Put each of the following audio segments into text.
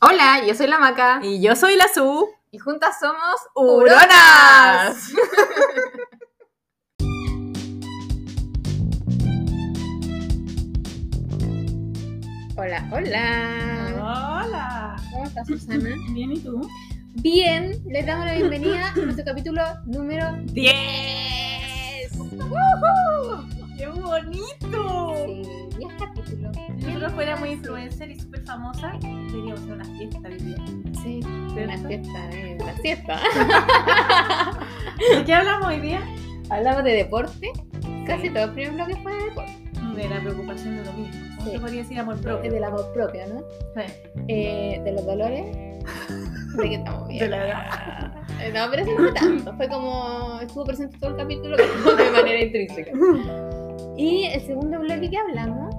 Hola, yo soy la Maca Y yo soy la Su. y juntas somos ¡Huronas! Hola, hola. Hola. ¿Cómo estás, Susana? Bien, ¿y tú? Bien, les damos la bienvenida a nuestro capítulo número 10. ¡Qué bonito! sí, 10 capítulos. Si nosotros fuéramos influencer y súper famosa, deberíamos hacer una fiesta hoy día. Sí, una fiesta, ¿eh? Una fiesta. ¿De qué hablamos hoy día? Hablamos de deporte. Casi todo el primer bloque fue de deporte. De la preocupación de lo mismo. ¿Cómo Sí. podría decir amor propio? del amor propio, ¿no? Sí. Eh, de los dolores. De que estamos bien. De la edad. No, pero eso no fue tanto. Fue como. Estuvo presente todo el capítulo de manera intrínseca. Y el segundo bloque que hablamos.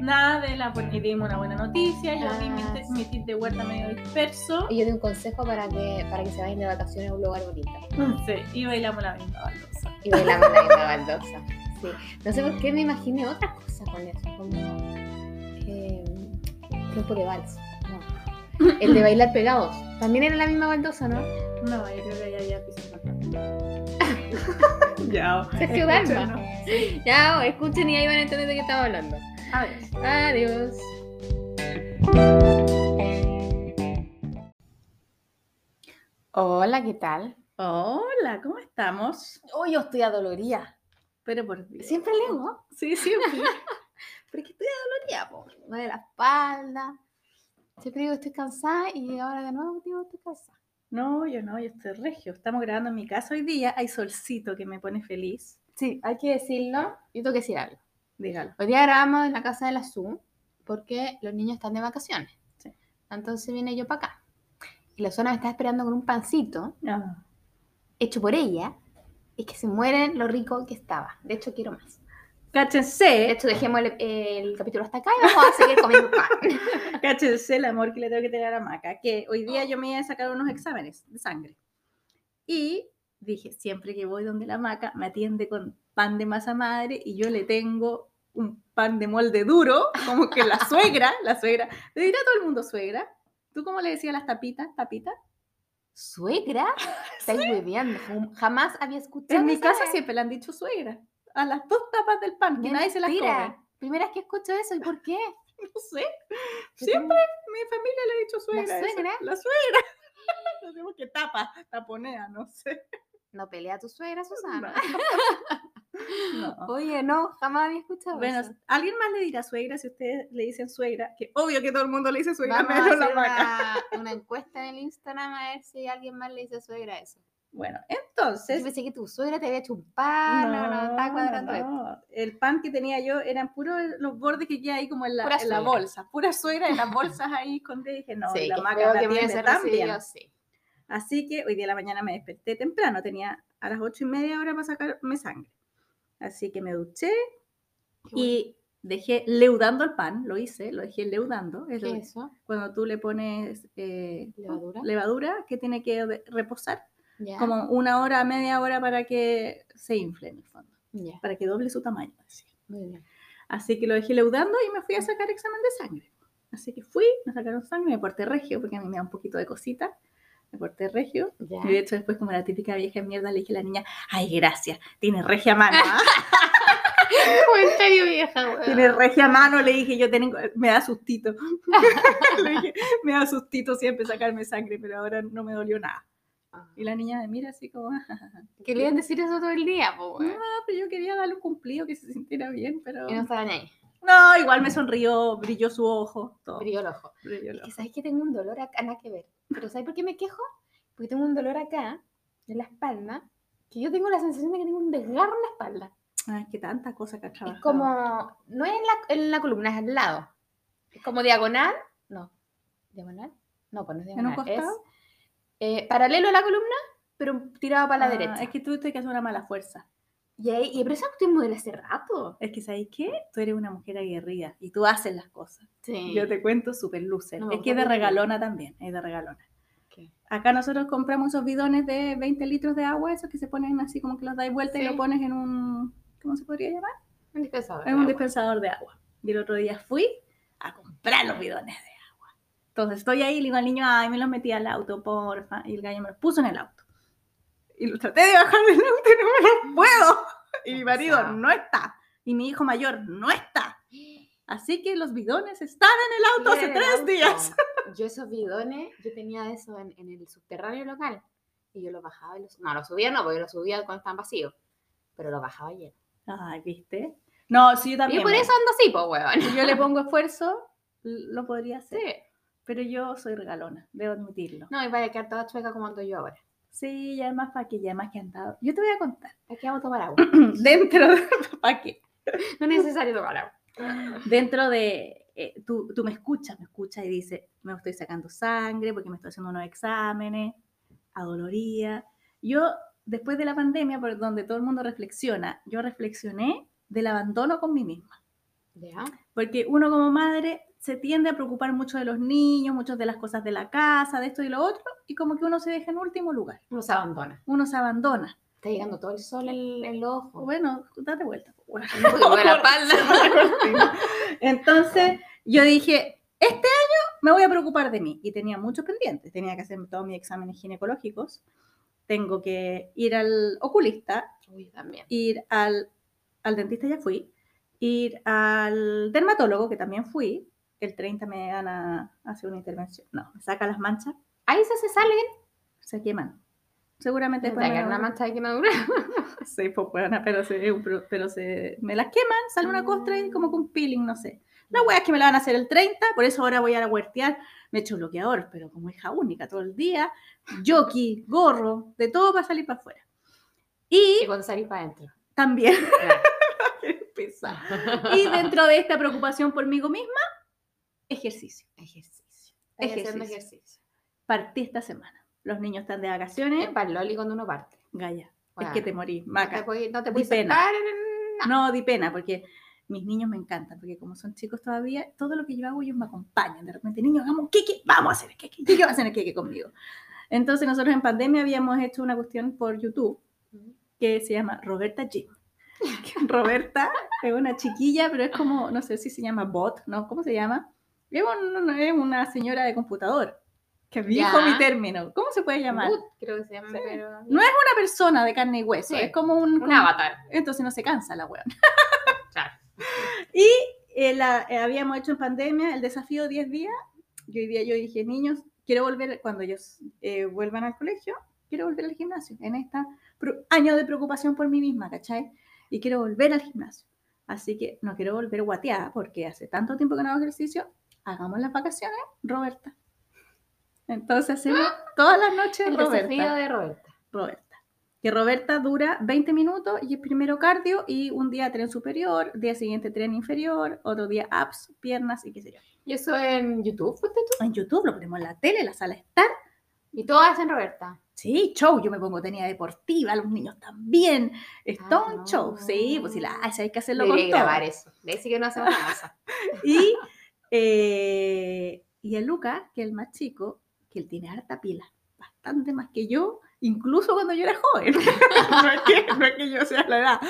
Nada de la y dimos una buena noticia, yo vi mi, Ah, mi tip de huerta medio disperso. Y yo di un consejo para que, para que se vayan de vacaciones a un lugar bonito. Sí, y bailamos la misma baldosa. Y bailamos la misma baldosa. Sí. No sé por qué me imaginé otra cosa con eso. Como. Eh, tiempo de vals. No. El de bailar pegados. También era la misma baldosa, ¿no? No, yo creo que ya ya Ya. Sergio Dalma. Ya, escuchen y ahí van a entender de qué estamos hablando. A ver. Adiós. Hola, ¿qué tal? Hola, ¿cómo estamos? Oh, yo estoy adolorida. Pero por Dios. Siempre leo. Sí, siempre. Pero es que estoy adolorida, po. Me duele la espalda. Siempre digo que estoy cansada y ahora de nuevo digo que estoy cansada. No, yo no, yo estoy regio. Estamos grabando en mi casa hoy día. Hay solcito que me pone feliz. Sí, hay que decirlo. Yo tengo que decir algo. Dígalo. Hoy día grabamos en la casa de la SU porque los niños están de vacaciones. Sí. Entonces vine yo para acá. Y la zona me está esperando con un pancito Ah, hecho por ella. Y que se mueren lo rico que estaba. De hecho, quiero más. De Cáchense, hecho, dejemos el, el capítulo hasta acá y vamos a seguir comiendo pan. cáchense el amor que le tengo que tener a Maca. Que hoy día yo me iba a sacar unos exámenes de sangre. Y dije, siempre que voy donde la Maca, me atiende con pan de masa madre y yo le tengo un pan de molde duro, como que la suegra, la suegra, le dirá a todo el mundo suegra. ¿Tú cómo le decías las tapitas? ¿Tapitas? ¿Suegra? Estáis bebiendo. Jamás había escuchado. En mi casa siempre le han dicho suegra. A las dos tapas del pan, que nadie se las come. Primera vez que escucho eso. ¿Y por qué? No sé. Siempre mi familia le ha dicho suegra. eso. suegra? La suegra. No por qué tapa, taponea, no sé. No pelea tu suegra, Susana. No. Oye, no, jamás había escuchado Bueno, eso. ¿alguien más le dirá suegra si ustedes le dicen suegra? Que obvio que todo el mundo le dice suegra, Vamos a menos la hacer una, una encuesta en el Instagram a ver si alguien más le dice suegra eso. Bueno, Yo entonces... pensé que tu suegra te había hecho un pan, no, no, estaba cuadrando esto. no. El pan que tenía yo eran puros los bordes que quedan ahí como en la, Pura en la bolsa. Pura suegra en las bolsas ahí escondidas. Y dije, no, sí, la maca me que bien. recibido, sí. Así que hoy día de la mañana me desperté temprano, tenía a las ocho y media hora para sacarme sangre. Así que me duché Qué y dejé leudando el pan, lo hice, lo dejé leudando. Es bueno. lo- ¿Qué es eso? cuando tú le pones eh, ¿Levadura? levadura que tiene que reposar Ya, como una hora, media hora para que se infle en el fondo, ya, para que doble su tamaño. así. muy bien. Así que lo dejé leudando y me fui a sacar examen de sangre. Así que fui, me sacaron sangre, me porté regio porque a mí me da un poquito de cosita. Me porté regio. Ya. Y de hecho, después, como la típica vieja mierda, le dije a la niña, ay, gracias, tiene regia mano, ¿ah? Comentario vieja, weón. Tiene regia mano, le dije, yo tengo, me da sustito. le dije, me da sustito siempre sacarme sangre, pero ahora no me dolió nada. Y la niña me mira así como, "Ah, Querían decir eso todo el día, po, no, pero yo quería darle un cumplido que se sintiera bien, pero... Y no estaban ahí. No, igual me sonrió, brilló su ojo, todo. Brilló el ojo. Brilló el Es que ojo. sabes que tengo un dolor acá, nada que ver. Pero ¿sabes por qué me quejo? Porque tengo un dolor acá, en la espalda, que yo tengo la sensación de que tengo un desgarro en la espalda. Ay, qué tanta cosa que ha Es trabajado. como, no es en la, en la columna, es al lado. Es como diagonal, no. ¿Diagonal? No, pues no es un diagonal. Es costado? Eh, paralelo a la columna, pero tirado para la Ah, derecha. Es que tú te que hacer una mala fuerza. Y ahí, y pero esa cuestión modelo hace rato. Es que, ¿sabes qué? Tú eres una mujer aguerrida y tú haces las cosas. Sí. Yo te cuento super lucer. No es que es de regalona también, es de regalona. ¿Qué? Acá nosotros compramos esos bidones de 20 litros de agua, esos que se ponen así como que los dais vuelta y Sí. lo pones en un, ¿cómo se podría llamar? Un dispensador. En un dispensador de agua. Y el otro día fui a comprar los bidones de agua. Entonces estoy ahí, le digo al niño, ay, me los metí al auto, porfa. Y el gallo me los puso en el auto. Y lo traté de bajar del auto y no me los puedo. Y mi marido no está. Y mi hijo mayor no está. Así que los bidones están en el auto hace tres auto. días. Yo esos bidones, yo tenía eso en, en el subterráneo local. Y yo los bajaba y los... No, los subía no, porque los subía cuando estaban vacíos. Pero los bajaba lleno. Ay, ¿viste? No, sí, yo Y también. por bueno. eso ando así, pues, weón. Si yo le pongo esfuerzo, lo podría hacer. Sí. Pero yo soy regalona, debo admitirlo. No, y vaya a quedar toda chueca como ando yo ahora. Sí, y además para que ya más que han dado. Yo te voy a contar. Aquí vamos a tomar agua. Dentro de. ¿Para qué? No es necesario tomar agua. Dentro de. eh, tú, tú me escuchas, me escuchas y dices, me estoy sacando sangre porque me estoy haciendo unos exámenes, adoloría. Yo, después de la pandemia, por donde todo el mundo reflexiona, yo reflexioné del abandono con mí misma. ¿Ya? Porque uno como madre se tiende a preocupar mucho de los niños, muchas de las cosas de la casa, de esto y lo otro, y como que uno se deja en último lugar. Uno se abandona. Uno se abandona. Está llegando todo el sol en, los ojos. Bueno, date vuelta. Bueno. La espalda. Entonces yo dije, este año me voy a preocupar de mí. Y tenía muchos pendientes. Tenía que hacer todos mis exámenes ginecológicos. Tengo que ir al oculista, Uy, también. ir al, al dentista, ya fui, ir al dermatólogo, que también fui. El 30 me van a hacer una intervención. No, me saca las manchas, Ahí se, se salen. se queman. Seguramente Te después me- una mancha de quemadura. Sí, pues bueno, pero, se, pero, pero se, me las queman, sale una costra y como con peeling, no sé. La wea es que me la van a hacer el 30, por eso ahora voy a la huertear. Me echo bloqueador, pero como hija única todo el día, jockey, gorro, de todo para salir para afuera. Y Y cuando salís para adentro. también, Claro. y dentro de esta preocupación por mí misma, ejercicio. Ejercicio. Ejercicio. ejercicio. Partí esta semana. Los niños están de Es vacaciones. para el loli cuando uno parte. Gaya, Bueno, es que te morí, No te maca. puedes, no te Di pena. en- No, di pena, porque mis niños me encantan, porque como son chicos todavía, todo lo que yo hago ellos me acompañan. De repente, niños, hagamos queque, vamos a hacer el queque, ¿qué va a hacer el queque conmigo? Entonces nosotros en pandemia habíamos hecho una cuestión por YouTube que se llama Roberta Jim. Roberta es una chiquilla, pero es como, no sé si se llama bot, ¿no? ¿Cómo se llama? Es, un- es una señora de computador, que dijo mi término. ¿Cómo se puede llamar? Creo que se llama, Sí. pero... No es una persona de carne y hueso, Sí. es como un... Un como- avatar. Entonces no se cansa la weón. Claro. Y eh, la- eh, habíamos hecho en pandemia el desafío 10 días. Y hoy día yo dije, niños, quiero volver, cuando ellos eh, vuelvan al colegio, quiero volver al gimnasio. En este año de preocupación por mí misma, ¿cachai? Y quiero volver al gimnasio. Así que no quiero volver guateada porque hace tanto tiempo que no hago ejercicio. Hagamos las vacaciones, Roberta. Entonces hacemos todas las noches El Roberta. desafío de Roberta. Roberta. Que Roberta dura 20 minutos y es primero cardio y un día tren superior, día siguiente tren inferior, otro día abs, piernas y qué sé yo. Y eso en YouTube, fuiste tú. En YouTube lo ponemos en la tele, en la sala estar. Y todos hacen Roberta. Sí, show, yo me pongo tenida deportiva, los niños también. Es Ah, todo un show. Sí, pues si la hay que hacerlo con Debería todo. grabar eso. Le decir que no hacemos masa. Y, eh, y el Luca, que es el más chico, que él tiene harta pila, bastante más que yo, incluso cuando yo era joven. no, es que, no es que yo sea la edad.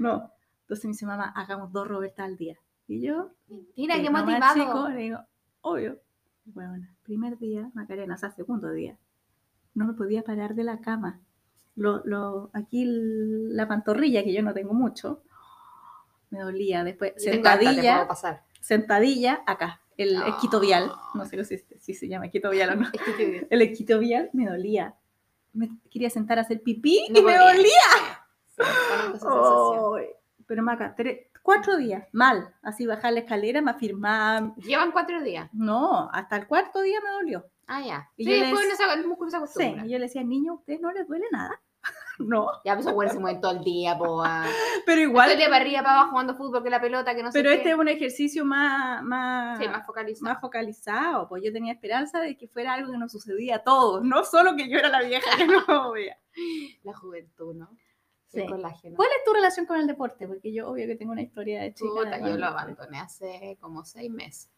No. Entonces me dice, mamá, hagamos dos Robertas al día. Y yo, que qué motivado. chico, le digo, obvio. Bueno, primer día, Macarena, o sea, segundo día, no me podía parar de la cama. Lo, lo, aquí la pantorrilla, que yo no tengo mucho, me dolía. Después, te sentadilla, pasar. Sentadilla acá, el No. esquitovial, no sé si, si se llama esquitovial o no, el esquitovial me dolía. Me quería sentar a hacer pipí no y me dolía. Sí, pero Maca, tres- cuatro días, mal, así bajar la escalera, me afirmaba, Llevan cuatro días. no, hasta el cuarto día me dolió. Ah, ya. Y sí, yo les- después el músculo se Sí, y yo le decía, niño, ¿a ustedes no les duele nada? No, Ya, pues güeyes se mueven todo el día, poa. pero Igual. igual, de para arriba, para abajo, jugando fútbol, que la pelota, que no sé pero qué. este es un ejercicio más, más, Sí, más focalizado. más focalizado, pues yo tenía esperanza de que fuera algo que nos sucedía a todos, no solo que yo era la vieja que no veía. La juventud, ¿no? Sí. El. ¿Cuál es tu relación con el deporte? Porque yo obvio que tengo una historia de chica. Puta, yo lo abandoné hace como seis meses.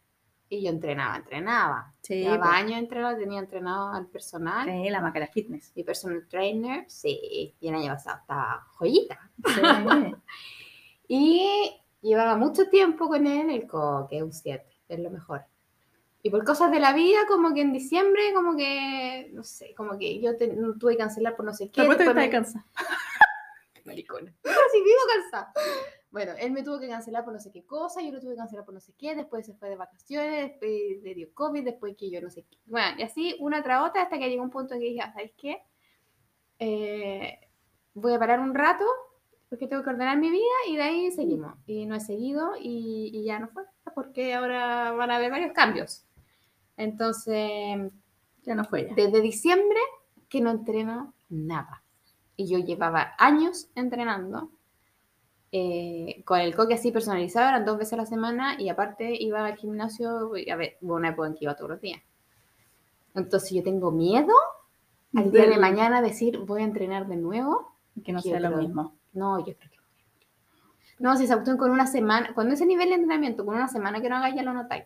Y yo entrenaba, entrenaba. Sí, pues, años entrenando, tenía entrenado al personal. sí, la máquina fitness. Mi personal trainer, sí. Y el año pasado estaba joyita. Sí. Y llevaba mucho tiempo con él, el co, que es un 7, es lo mejor. Y por cosas de la vida, como que en diciembre, como que, no sé, como que yo te- tuve que cancelar por no sé qué. Te me- cansada. Maricona. No, sí, vivo cansada. Bueno, él me tuvo que cancelar por no sé qué cosa, yo lo tuve que cancelar por no sé qué, después se fue de vacaciones, después le dio COVID, después que yo no sé qué. Bueno, y así una tras otra hasta que llegó un punto en que dije, ah, ¿sabes qué? Eh, voy a parar un rato porque tengo que ordenar mi vida y de ahí seguimos. Y no he seguido y, y ya no fue, porque ahora van a haber varios cambios. Entonces, Ya no fue ya. desde diciembre que no entreno nada. Y yo llevaba años entrenando. Eh, con el coque así personalizado, eran dos veces a la semana y aparte iba al gimnasio, a ver, hubo una época en que iba todos los días. Entonces yo tengo miedo al día de mañana decir voy a entrenar de nuevo. Que no sea lo creo- mismo. No, yo creo que no, si esa cuestión con una semana, cuando ese nivel de entrenamiento, con una semana que no hagas ya lo notáis.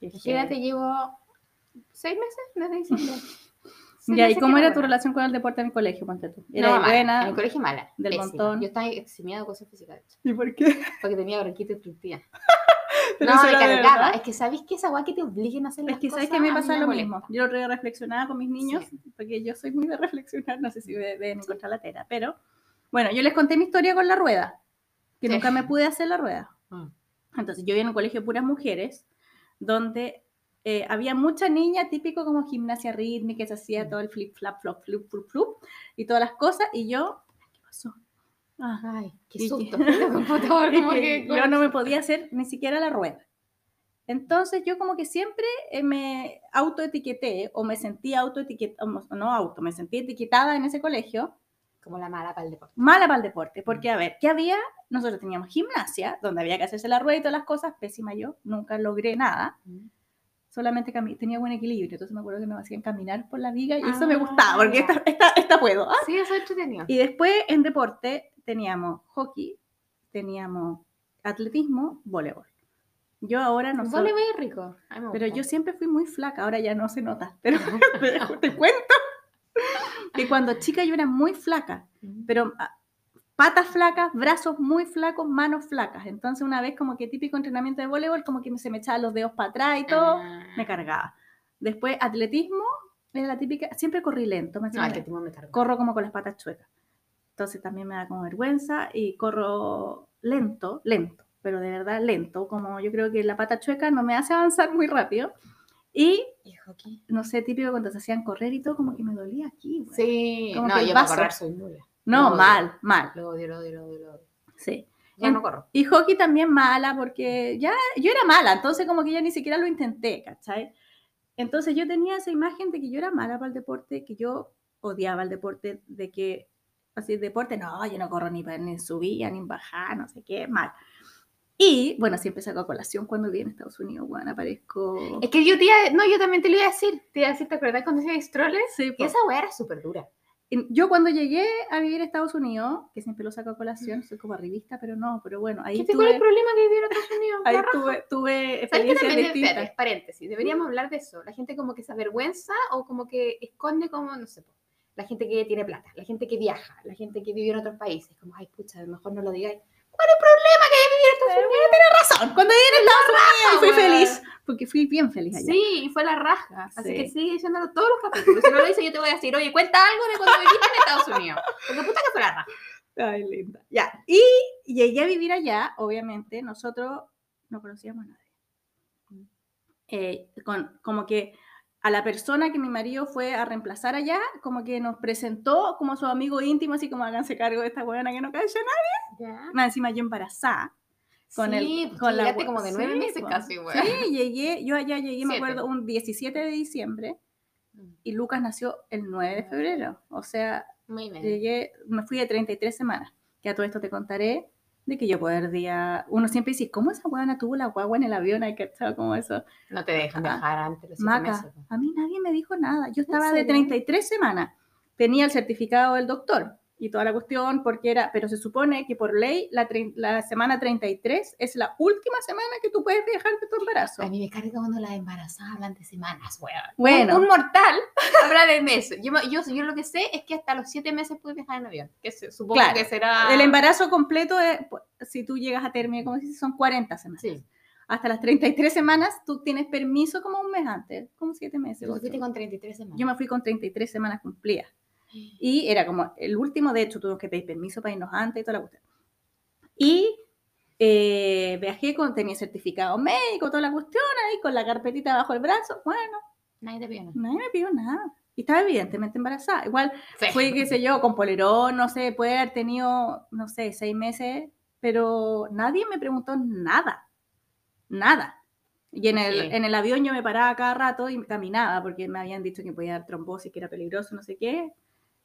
Fíjate, llevo seis meses desde diciembre. Seis Ya, ¿y cómo que era no tu relación con el deporte en el colegio, ponte tú? No, ¿Era mala. buena? En el colegio mala. del montón. Yo estaba eximiada de cosas físicas, de hecho, ¿Y por qué? porque tenía bronquitis obstructiva. No, me de cargaba. Es que ¿sabéis que esa guay que te obliguen a hacer Es las que sabes cosas? que me pasa lo mismo. Yo día reflexionaba con mis niños, Sí. porque yo soy muy de reflexionar, no sé si de- deben encontrar la tela, pero bueno, yo les conté mi historia con la rueda, que Sí. nunca me pude hacer la rueda. Mm. Entonces yo iba en un colegio de puras mujeres, donde eh, había mucha niña, típico como gimnasia rítmica, que se hacía Mm. todo el flip, flap, flop, flup, flup, flup, y todas las cosas, y yo, ¿qué pasó? Ah, Ay, qué susto. Como que yo no me podía hacer ni siquiera la rueda. Entonces yo como que siempre eh, me autoetiqueté o me sentí autoetiquetada, no auto, me sentí etiquetada en ese colegio, Como la mala para el deporte. mala para el deporte, porque a ver, ¿qué había? Nosotros teníamos gimnasia, donde había que hacerse la rueda y todas las cosas, pésima yo, nunca logré nada, solamente tenía buen equilibrio, entonces me acuerdo que me hacían caminar por la viga y eso me Ah, gustaba, porque esta, esta, esta puedo. ¿ah? Sí, eso es entretenido. Y después en deporte teníamos hockey, teníamos atletismo, voleibol. Yo ahora no soy, voleibol es rico. Pero yo siempre fui muy flaca, ahora ya no se nota, pero te, te cuento que cuando chica yo era muy flaca, pero ah, patas flacas, brazos muy flacos, manos flacas. Entonces una vez como que típico entrenamiento de voleibol, como que se me echaban los dedos para atrás y todo, Ah. me cargaba. Después atletismo, era la típica, siempre corrí lento, me el atletismo me corro como con las patas chuecas. Entonces también me da como vergüenza y corro lento, lento, pero de verdad lento, como yo creo que la pata chueca no me hace avanzar muy rápido. Y no sé, típico cuando se hacían correr y todo, como que me dolía aquí. güey. Sí. Como no, que el yo para correr soy nula. No, lo odio. mal, mal. Lo odio, lo odio, lo odio, lo odio. Sí. Ya En- no corro. Y hockey también mala, porque ya yo era mala, entonces como que ya ni siquiera lo intenté, ¿cachai? Entonces yo tenía esa imagen de que yo era mala para el deporte, que yo odiaba el deporte, de que así deporte, no, yo no corro ni, pa- ni bajada, no sé qué, mal. Y bueno, siempre saco a colación cuando viví en Estados Unidos, bueno, aparezco... Es que yo te iba no, yo también te lo iba a decir. Te iba a decir, ¿te acuerdas cuando hacía strollers? Sí, Y po. esa weá era súper dura. Yo cuando llegué a vivir a Estados Unidos, que siempre lo saco a colación, soy como arribista, pero no, pero bueno, ahí ¿Qué es el tuve, problema que viví en Estados Unidos? ahí tuve, tuve ¿Sabes qué experiencias distintas. Paréntesis. Deberíamos hablar de eso. La gente como que se avergüenza o como que esconde como, no sé, la gente que tiene plata, la gente que viaja, la gente que vive en otros países. Como, ay, pucha, mejor no lo digáis. ¿Cuál es el problema que vivir en Estados Unidos? razón. Cuando llegué en Estados Unidos fui feliz, porque fui bien feliz allá. Sí, y fue la raja. Así Sí. que sigue diciéndolo todos los capítulos. Si no lo dice, yo te voy a decir, oye, cuenta algo de cuando viviste en Estados Unidos. Porque puta que fue la raja. Ay, linda. Ya. Y llegué a vivir allá, obviamente, nosotros no conocíamos a nadie. Eh, con, como que a la persona que mi marido fue a reemplazar allá, como que nos presentó como su amigo íntimo, así como háganse cargo de esta buena que no cae nadie. Ya. Más encima yo embarazada. Con el- sí, pues con la como de nueve sí, meses casi, güey. Sí, llegué, yo allá llegué, me Siete. acuerdo, un 17 de diciembre y Lucas nació el 9 de febrero. O sea, Muy bien. llegué, me fui de 33 semanas. Que a todo esto te contaré de que yo poder día, uno siempre dice, ¿cómo esa guana tuvo la guagua en el avión? Hay que estar como eso. No te dejan Ah, viajar antes los Maca, meses. a mí nadie me dijo nada. Yo estaba de serio? 33 semanas. Tenía el certificado del doctor y toda la cuestión porque era, pero se supone que por ley la, la semana 33 es la última semana que tú puedes viajar de tu embarazo. A mí me carga cuando las embarazadas hablan de semanas, weón. Bueno. Un, un mortal habla de meses. Yo, yo, yo lo que sé es que hasta los siete meses puedes viajar en avión. Que se- supongo Claro, que será. El embarazo completo, es, pues, si tú llegas a término, como si son 40 semanas. Sí. hasta las 33 semanas, tú tienes permiso como un mes antes, como siete meses. Tú ocho. fuiste con 33 semanas. Yo me fui con 33 semanas cumplidas. Y era como el último, de hecho, tuvimos que pedir permiso para irnos antes y toda la cuestión. Y eh, viajé con, tenía certificado médico, toda la cuestión ahí, con la carpetita bajo el brazo. Bueno, Nadie te vio, ¿no? nadie me pidió nada. Y estaba evidentemente embarazada. Igual Sí. fue, qué sé yo, con polerón, no sé, puede haber tenido, no sé, seis meses, pero nadie me preguntó nada. Nada. Y en el, Sí. en el avión yo me paraba cada rato y caminaba, porque me habían dicho que podía dar trombosis, que era peligroso, no sé qué.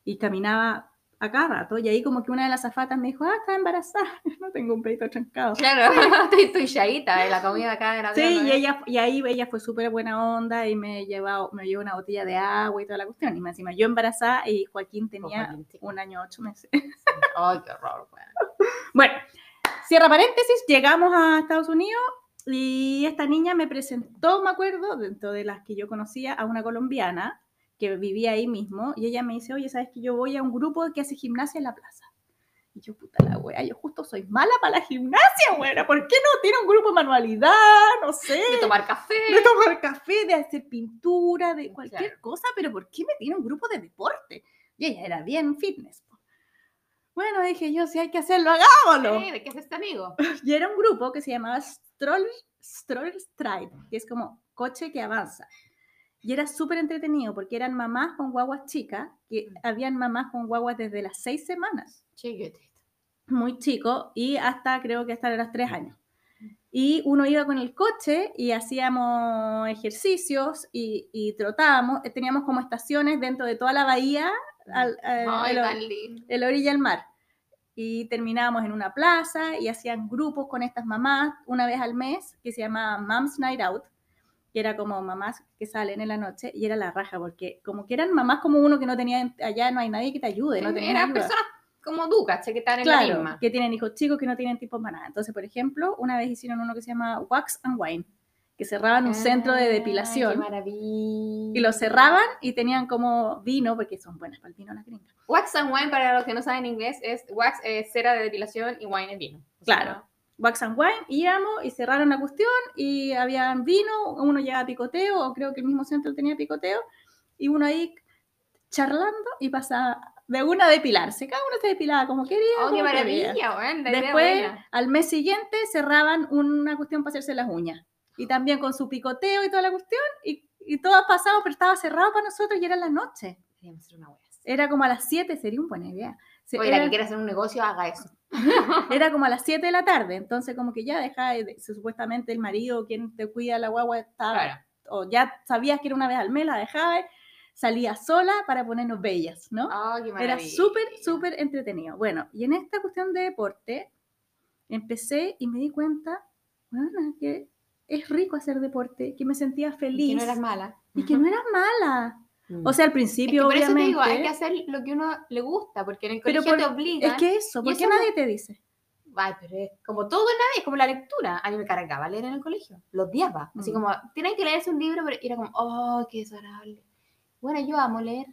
Y caminaba a cada rato. Y ahí como que una de las azafatas me dijo, ah, está embarazada, no tengo un peito trancado. Claro, estoy, chaíta de la comida acá de la Sí, y, ella, y ahí ella fue súper buena onda y me llevó, me llevó una botella de agua y toda la cuestión. Y más encima yo embarazada y Joaquín tenía Joaquín, un año ocho meses. Ay, qué horror, weón. Bueno, cierra paréntesis, llegamos a Estados Unidos y esta niña me presentó, me acuerdo, dentro de las que yo conocía, a una colombiana que vivía ahí mismo y ella me dice, oye, ¿sabes que yo voy a un grupo que hace gimnasia en la plaza? Y yo, puta la wea, yo justo soy mala para la gimnasia, wea, ¿por qué no tiene un grupo de manualidad? No sé. De tomar café. de tomar café, de hacer pintura, de cualquier Claro. cosa, pero ¿por qué me tiene un grupo de deporte? Y ella era bien fitness. Bueno, dije yo, si hay que hacerlo, hagámoslo. Sí, ¿De qué es este amigo? Y era un grupo que se llamaba Stroller, Stroller Stride, que es como coche que avanza. Y era súper entretenido porque eran mamás con guaguas chicas, que Mm. habían mamás con guaguas desde las seis semanas Chiquitito. muy chico y hasta creo que hasta los tres años. Y uno iba con el coche y hacíamos ejercicios y, y trotábamos. Eh, Teníamos como estaciones dentro de toda la bahía, al, al- Ay, el- tan lindo. el orilla del mar. Y terminábamos en una plaza y hacían grupos con estas mamás una vez al mes que se llamaba Mom's Night Out, que era como mamás que salen en la noche y era la raja, porque como que eran mamás como uno que no tenía, allá no hay nadie que te ayude, no tenía Eran personas como tú, ¿cachai? Que están en la Claro, misma. que tienen hijos chicos que no tienen tiempos para nada. Entonces, por ejemplo, una vez hicieron uno que se llama Wax and Wine, que cerraban un centro de Qué depilación maravilla. y lo cerraban y tenían como vino, porque son buenas para el vino las gringas. Wax and wine, para los que no saben inglés, es wax es cera de depilación y wine es vino. O sea, Claro. Wax and Wine, íbamos y cerraron la cuestión y habían vino, uno llegaba a picoteo, o creo que el mismo centro tenía picoteo, y uno ahí charlando y pasaba de una a depilarse. Cada uno se depilaba como quería. Oh, qué como maravilla. La Después, buena. al mes siguiente, cerraban una cuestión para hacerse las uñas. Y también con su picoteo y toda la cuestión. Y, y todo ha pasado, pero estaba cerrado para nosotros y era la noche. Era como a las 7, sería una buena idea. Oye, la era, que quiera hacer un negocio, haga eso. era como a las 7 de la tarde. Entonces, como que ya dejaba, de- supuestamente el marido, quien te cuida la guagua, estaba, Claro. o ya sabías que era una vez al mes, la dejaba, salía sola para ponernos bellas, ¿no? Oh, maravilla. Era súper, súper entretenido. Bueno, y en esta cuestión de deporte, empecé y me di cuenta, bueno, que es rico hacer deporte, que me sentía Y feliz Que no eras mala. y que no era mala. Mm. O sea, al Es que principio, por eso te obviamente. digo, hay que hacer lo que uno le gusta, porque en el Pero colegio por- te obligan. es que eso, ¿por qué eso no- nadie te dice? Ay, pero es como todo en la vida, es como la lectura. A mí me cargaba leer en el colegio, los odiaba. Así Mm. como, tienen que leerse un libro, pero era como, oh, qué desagradable. Bueno, yo amo leer,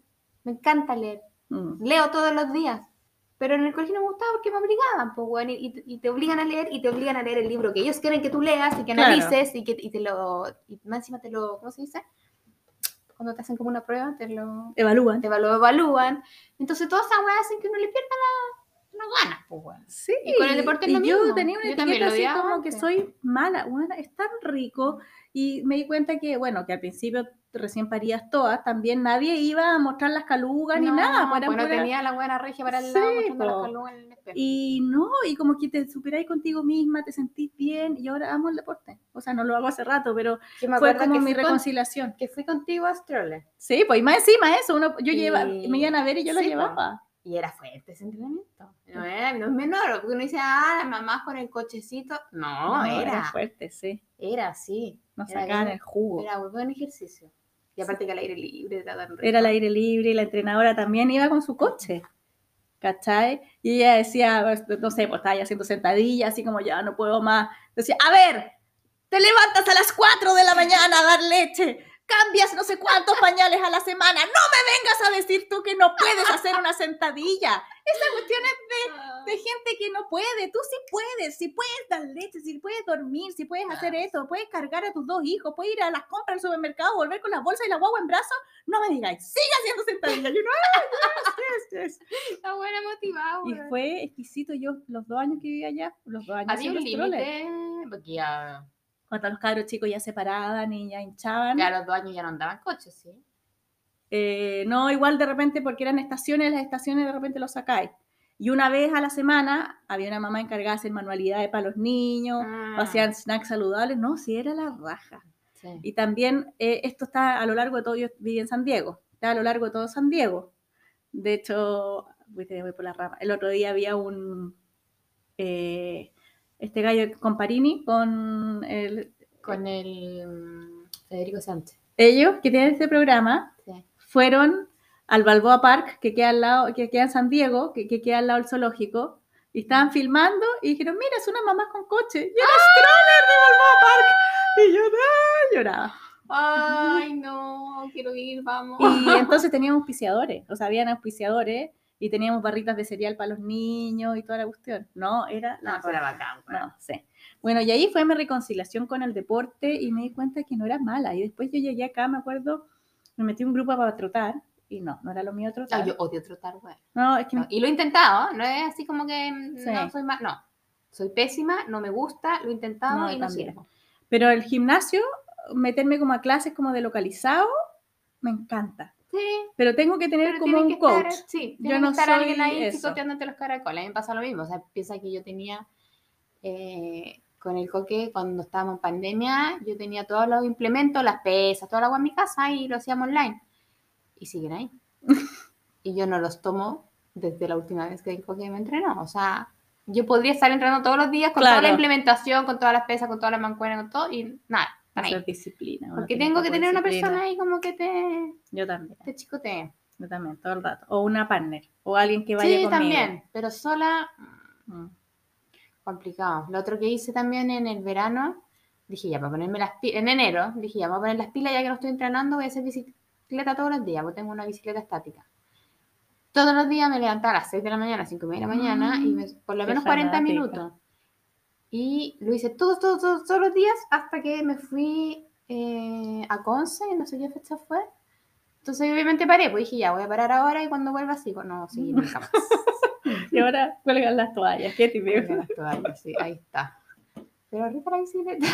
me encanta leer, Mm. leo todos los días. Pero en el colegio no me gustaba porque me obligaban, pues, bueno, y, y- te obligan a leer y te obligan a leer el libro que ellos quieren que tú leas y que Claro. analices y que y te lo. Y encima te lo. ¿Cómo se dice? Cuando te hacen como una prueba, te lo, Evalúan. te lo evalúan. Entonces, todas esas weas hacen que uno le pierda la- las ganas, pues, weón. Sí, Y con el deporte es yo tenía una Yo etiqueta así como que soy mala, bueno, es tan rico y me di cuenta que, bueno, que al principio recién parías todas, también nadie iba a mostrar las calugas ni nada, pues, bueno, tenía la buena regia para el Sí, lado mostrando las calugas en el espejo. y no, y como que te superáis contigo misma, te sentís bien y ahora amo el deporte. O sea, no lo hago hace rato, pero me fue como que mi con- reconciliación. que fui contigo a Stroller. Sí, pues y más encima eso, uno, yo Y- lleva, me iban a ver y yo lo sí, llevaba. Y era fuerte ese entrenamiento. No, era, no es menor, porque uno dice, ah, las mamás con el cochecito. No, era, fuerte, sí. era así. Nos Era sacaban el jugo. Era muy buen ejercicio. Y aparte que al aire libre era tan era al aire libre y la entrenadora también iba con su coche, ¿cachai? Y ella decía, pues, no sé, pues estaba ya haciendo sentadillas, así como ya no puedo más. Decía, a ver, te levantas a las 4 de la mañana a dar leche. Cambias no sé cuántos pañales a la semana. No me vengas a decir tú que no puedes hacer una sentadilla. Esa cuestión es de, de gente que no puede. Tú sí puedes, si puedes dar leche, si puedes dormir, si puedes hacer esto, puedes cargar a tus dos hijos, puedes ir a las compras al supermercado, volver con las bolsas y la guagua en brazos. No me digáis, sigue haciendo sentadillas. Yo no, "Ah, yes, yes, yes". Está buena motivada, Y fue exquisito. Yo, los dos años que viví allá, los dos años Había un límite, porque ya, cuando los cabros chicos ya se paraban y ya hinchaban. ya a los dos años ya no andaban coches, ¿sí? Eh, no, igual de repente, porque eran estaciones, las estaciones de repente los sacáis. Y una vez a la semana había una mamá encargada de hacer manualidades para los niños, Ah, o hacían snacks saludables. No, sí, era la raja. sí. Y también eh, esto está a lo largo de todo, yo viví en San Diego, está a lo largo de todo San Diego. De hecho, voy por la rama. El otro día había un, eh, este gallo Comparini con el, Con el mm, Federico Sánchez. ellos que tienen este programa, Sí. fueron al Balboa Park, que queda al lado, que queda en San Diego, que, que queda al lado del zoológico, y estaban filmando y dijeron, mira, es una mamá con coche. Y era Stroller de Balboa Park. Y yo ah, lloraba. Ay, no, quiero ir, vamos. Y entonces teníamos auspiciadores, o sea, habían auspiciadores y teníamos barritas de cereal para los niños y toda la cuestión. No, era la No, fuera bacán, weón. No, sí. Bueno, y ahí fue mi reconciliación con el deporte y me di cuenta que no era mala. Y después yo llegué acá, me acuerdo, me metí en un grupo para trotar y no, no era lo mío trotar. Ay, yo odio trotar, weón. No, es que me- Y lo he intentado, no es así como que mm, Sí. no soy más, no. Soy pésima, no me gusta, lo he intentado No, y no sirvo. Pero el gimnasio, meterme como a clases como de localizado, me encanta. Sí, Pero tengo que tener pero como un que coach. estar, sí, Yo no estar alguien soy ahí eso. chicoteándote los caracoles. A mí me pasa lo mismo. O sea, piensa que yo tenía eh, con el coque, cuando estábamos en pandemia, yo tenía todos los implementos, las pesas, toda la agua en mi casa y lo hacíamos online. Y siguen ahí. y yo no los tomo desde la última vez que el coque me entrenó. O sea, yo podría estar entrenando todos los días con toda la Claro. implementación, con todas las pesas, con todas las mancuernas, con todo, y nada, ahí. Hacer disciplina. Porque tengo que tener una disciplina. persona ahí como que te, Yo también, te chicotee. yo también, todo el rato. O una partner, o alguien que vaya Sí, conmigo. también, pero sola, Mm. complicado. Lo otro que hice también en el verano, dije ya, para ponerme las pilas, en enero, dije ya, voy a poner las pilas ya que no estoy entrenando, voy a hacer bicicleta todos los días, porque tengo una bicicleta estática. Todos los días me levantaba a las 6 de la mañana, 5 y media de la mañana, y me- por lo menos 40 fanática. minutos. Y lo hice todos, todos, todos, todos los días hasta que me fui eh, a Conce, no sé qué fecha fue. Entonces obviamente paré, pues dije ya, voy a parar ahora y cuando vuelva sigo. No, sí, nunca más. Y ahora cuelgan las toallas, qué típico. Cuelga las toallas, sí, ahí está. Pero rica la bicicleta.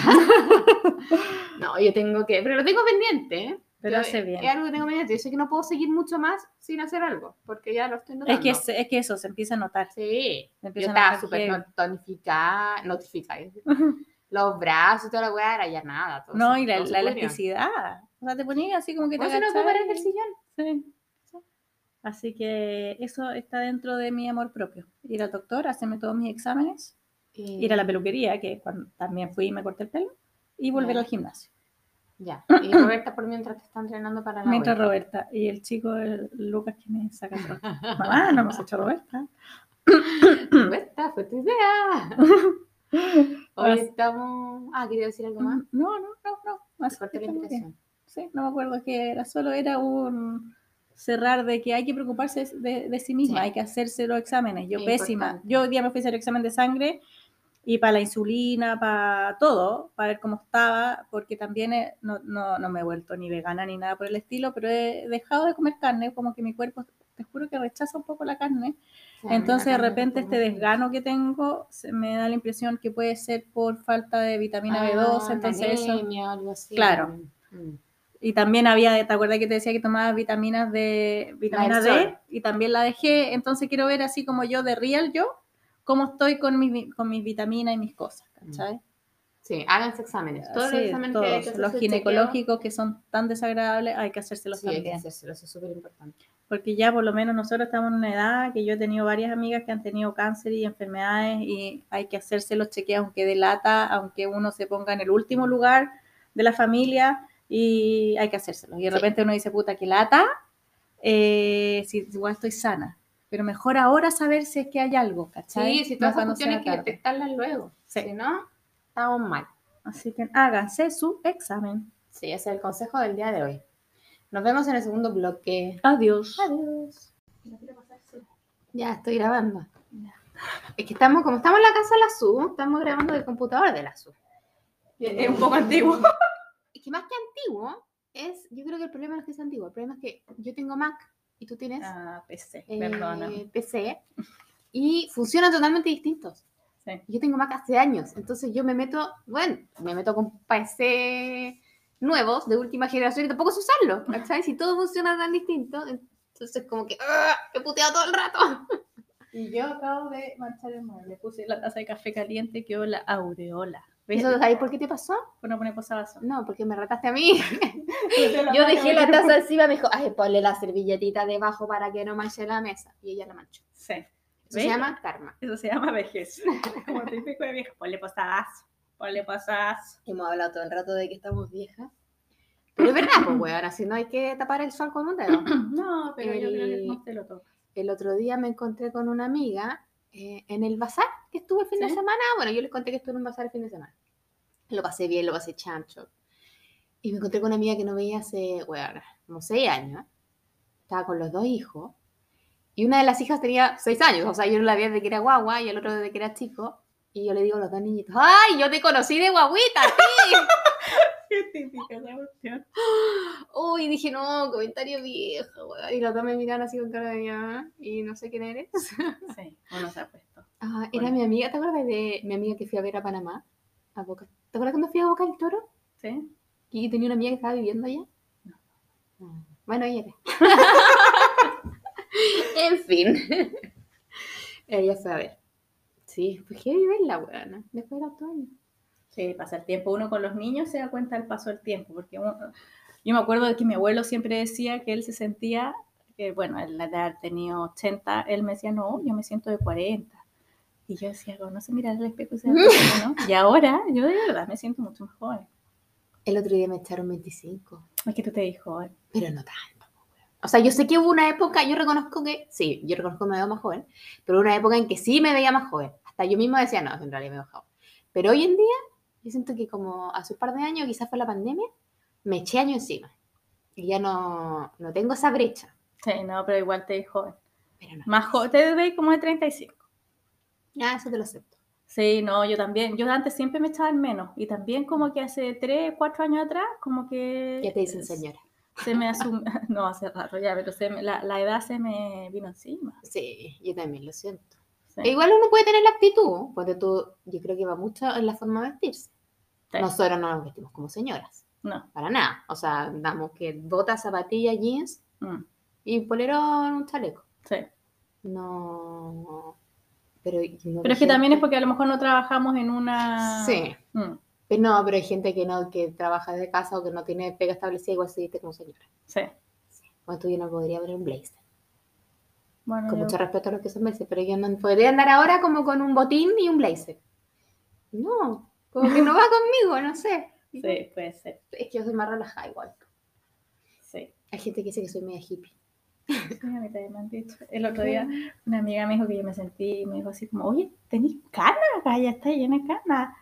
no, yo tengo que, pero lo tengo pendiente, ¿eh? Pero Yo- hace bien. Es algo que tengo pendiente. Yo sé que no puedo seguir mucho más sin hacer algo, porque ya lo estoy notando. Es que, es, es que eso se empieza a notar. Sí, Se yo empieza a estaba notar súper que- tonificada, notificada. Los brazos y toda la weá, ahora ya nada. todo No, se- y la, la elasticidad. O sea, te ponías así como que te si no puedo parar del agachabas sillón. y- Sí. Así que eso está dentro de mi amor propio. Ir al doctor, hacerme todos mis exámenes, ir a la peluquería, que cuando también fui y me corté el pelo, y volver al gimnasio. Ya. Y Roberta por mientras te está entrenando para la Mientras vuelta. Roberta y el chico el Lucas que me saca el. Mamá, no hemos hecho Roberta. Roberta, fue tu idea. Hoy estamos. Ah, quería decir algo más. No, no, no, no. Corté que la. Sí, no me acuerdo qué era, solo era un cerrar de que hay que preocuparse de, de sí misma, Sí. hay que hacerse los exámenes. Yo pésima. importante. Yo hoy día me fui a hacer examen de sangre y para la insulina, para todo, para ver cómo estaba, porque también he- no, no, no me he vuelto ni vegana ni nada por el estilo, pero he dejado de comer carne, como que mi cuerpo, te juro que rechaza un poco la carne. Sí, Entonces la de repente este desgano que tengo se me da la impresión que puede ser por falta de vitamina Ah, B12, entonces eso... anemia, algo así. Claro. Mm. Y también había, ¿te acuerdas que te decía que tomaba vitaminas de vitamina D? Y también la dejé. Entonces quiero ver así como yo de real yo, cómo estoy con mis, vi- con mis vitaminas y mis cosas, ¿cachai? Sí, háganse exámenes. Todos los Sí, exámenes todos. que hay que hacerse los chequeo, ginecológicos que son tan desagradables, hay que hacérselos Sí, hay que también. hacérselos, es súper importante. Porque ya por lo menos nosotros estamos en una edad que yo he tenido varias amigas que han tenido cáncer y enfermedades y hay que hacerse los chequeos aunque delata, aunque uno se ponga en el último lugar de la familia y hay que hacérselos. Y de Sí. repente uno dice, puta, que lata, eh, si igual estoy sana. Pero mejor ahora saber si es que hay algo, ¿cachai? Sí, si No todas esas sea cuestiones hay que detectarlas luego. Sí. Si no, estamos mal. Así que háganse su examen. Sí, ese es el consejo del día de hoy. Nos vemos en el segundo bloque. Adiós. Adiós. Ya, estoy grabando. Es que estamos, como estamos en la casa de la SU, estamos grabando del computador de la SU. Es un poco antiguo. Es que más que antiguo, es, yo creo que el problema no es que sea antiguo, el problema es que yo tengo Mac y tú tienes Ah, PC, eh, perdona. PC y funcionan totalmente distintos. Sí. Yo tengo Mac hace años, entonces yo me meto, bueno, me meto con PC nuevos de última generación y tampoco sé usarlo, ¿sabes? Si todo funciona tan distinto, entonces como que he puteado todo el rato. Y yo acabo de manchar el mueble. Puse la taza de café caliente y quedó la aureola. ¿Ves? ¿Eso sabes por qué te pasó? Por no poner posavasos. No, porque me rataste a mí. Yo dejé la taza encima, me dijo, ay, ponle la servilletita debajo para que no manche la mesa. Y ella la manchó. Sí. Eso se llama karma. Eso se llama vejez. Como típico de vieja. Ponle posavasos. Ponle posavasos. Hemos hablado todo el rato de que estamos viejas. Pero es verdad, pues, weón, así no hay que tapar el sol con un dedo. No, pero yo creo que El- no te lo toca. El otro día me encontré con una amiga eh, en el bazar que estuve el fin de ¿Sí? semana. Bueno, yo les conté que estuve en un bazar el fin de semana. Lo pasé bien, lo pasé chancho. Y me encontré con una amiga que no veía hace, bueno, como seis años. Estaba con los dos hijos. Y una de las hijas tenía seis años. O sea, yo no la vi desde que era guagua y el otro desde que era chico. Y yo le digo a los dos niñitos, ¡ay, yo te conocí de guaguita, sí! Típica cuestión. Uy, dije, no, comentario viejo, weón. Y los dos me miraron así con cara de "Ah", y no sé quién eres. Sí, uno se ha puesto. Ah, era Bueno. mi amiga, ¿te acuerdas de mi amiga que fui a ver a Panamá? A Boca. ¿Te acuerdas cuando fui a Boca del Toro? ¿Sí? Y tenía una amiga que estaba viviendo allá. Ah, Bueno, ella era. en fin. ella fue a ver. Sí, pues qué vive la buena. Después del otoño. Sí, pasa el tiempo. Uno con los niños se da cuenta del paso del tiempo. Porque uno- yo me acuerdo de que mi abuelo siempre decía que él se sentía, que bueno, él edad tenía 80, él me decía, no, yo me siento de 40. Y yo decía, no se mira al espejo ¿no? Y ahora yo de verdad me siento mucho más joven. El otro día me echaron 25. Es que tú te dices joven. Pero no tanto. weón. O sea, yo sé que hubo una época, yo reconozco que, sí, yo reconozco que me veo más joven, pero una época en que sí me veía más joven. Hasta yo misma decía, no, en realidad me veo joven. Pero hoy en día, yo siento que como hace un par de años, quizás fue la pandemia, me eché años encima. Y ya no, no tengo esa brecha. Sí, no, pero igual te ves joven. Pero no. Más joven, te ves como de 35. Ah, eso te lo acepto. Sí, no, yo también. Yo antes siempre me echaba en menos. Y también como que hace 3, 4 años atrás, como que... Ya te dicen señora. Se me asume... No, hace rato ya, pero se me- la, la edad se me vino encima. Sí, yo también lo siento. Sí. E igual uno puede tener la actitud, porque tú, yo creo que va mucho en la forma de vestirse. Sí. Nosotros no nos vestimos como señoras, No. para nada. O sea, damos que botas, zapatillas, jeans mm, y polerón, un chaleco. sí. No. Pero, no Pero es que también es porque a lo mejor no trabajamos en una... Sí. Mm, Pero no, pero hay gente que no, que trabaja desde casa o que no tiene pega establecida, igual se viste como señora. sí. Bueno, tú yo no podría poner un blazer. Bueno, Con yo- mucho respeto a los que son blazers, pero yo no podría andar ahora como con un botín y un blazer. No, como que no va conmigo, no sé. Sí, puede ser. Es que yo soy más relajada igual. Sí. Hay gente que dice que soy media hippie. Sí, a mí también me han dicho. El otro día una amiga me dijo que yo me sentí, me dijo así como, oye, ¿tenés canas? Ya está llena de canas.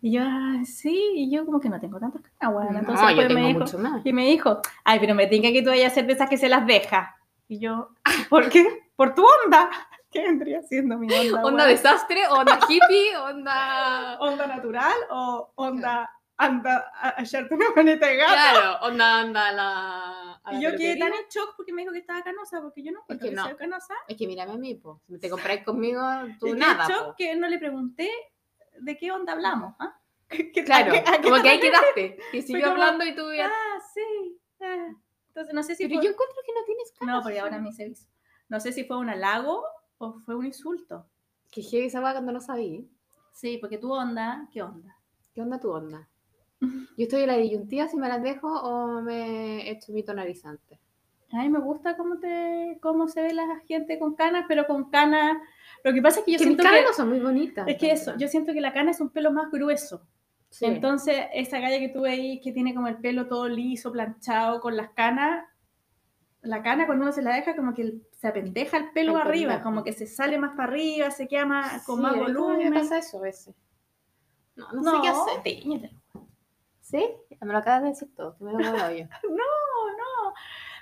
Y yo, "Ah, sí, y yo como que no tengo tantas canas, bueno. Entonces no, yo pues, me tengo dijo, mucho más. y me dijo, ay, pero me tinca que tú vayas a ser de esas que se las deja. Y yo, ¿por qué? Por tu onda. ¿Qué vendría siendo mi onda? Onda desastre, onda hippie, onda... ¿Onda natural o onda anda a echarte una maneta de gato? Claro, onda anda a la... a la Y yo quedé tan en shock porque me dijo que estaba canosa, porque yo no encuentro que no. soy canosa. Es que mírame a mí, po. Si te compráis conmigo, tú Y nada, en shock po. que no le pregunté de qué onda hablamos. ¿ah? ¿Qué- Claro, a qué- a qué como que ahí quedaste. Y siguió como, hablando y tú ya... Ah, sí. ah. Entonces no sé si Pero fue... yo encuentro que no tienes cara. No, porque ahora me hizo. No sé si fue un halago o fue un insulto. Que heavy esa weá cuando no sabí. Sí, porque tu onda, ¿qué onda? ¿Qué onda tu onda? Yo estoy en la disyuntiva si me las dejo o me echo mi tonalizante. A mí me gusta cómo, te, cómo se ve la gente con canas, pero con canas... Lo que pasa es que yo que mis siento caras que... no son muy bonitas. Es que eso, yo siento que la cana es un pelo más grueso. Sí. Entonces, esa galla que tú veis que tiene como el pelo todo liso, planchado, con las canas, la cana cuando uno se la deja como que se apendeja el pelo arriba, como que se sale más para arriba, se queda más, con Sí, más volumen. Me pasa eso a veces. No, no, No, sé qué hacer. ¿Sí? Me lo acabas de decir todo, que me lo yo. No, no.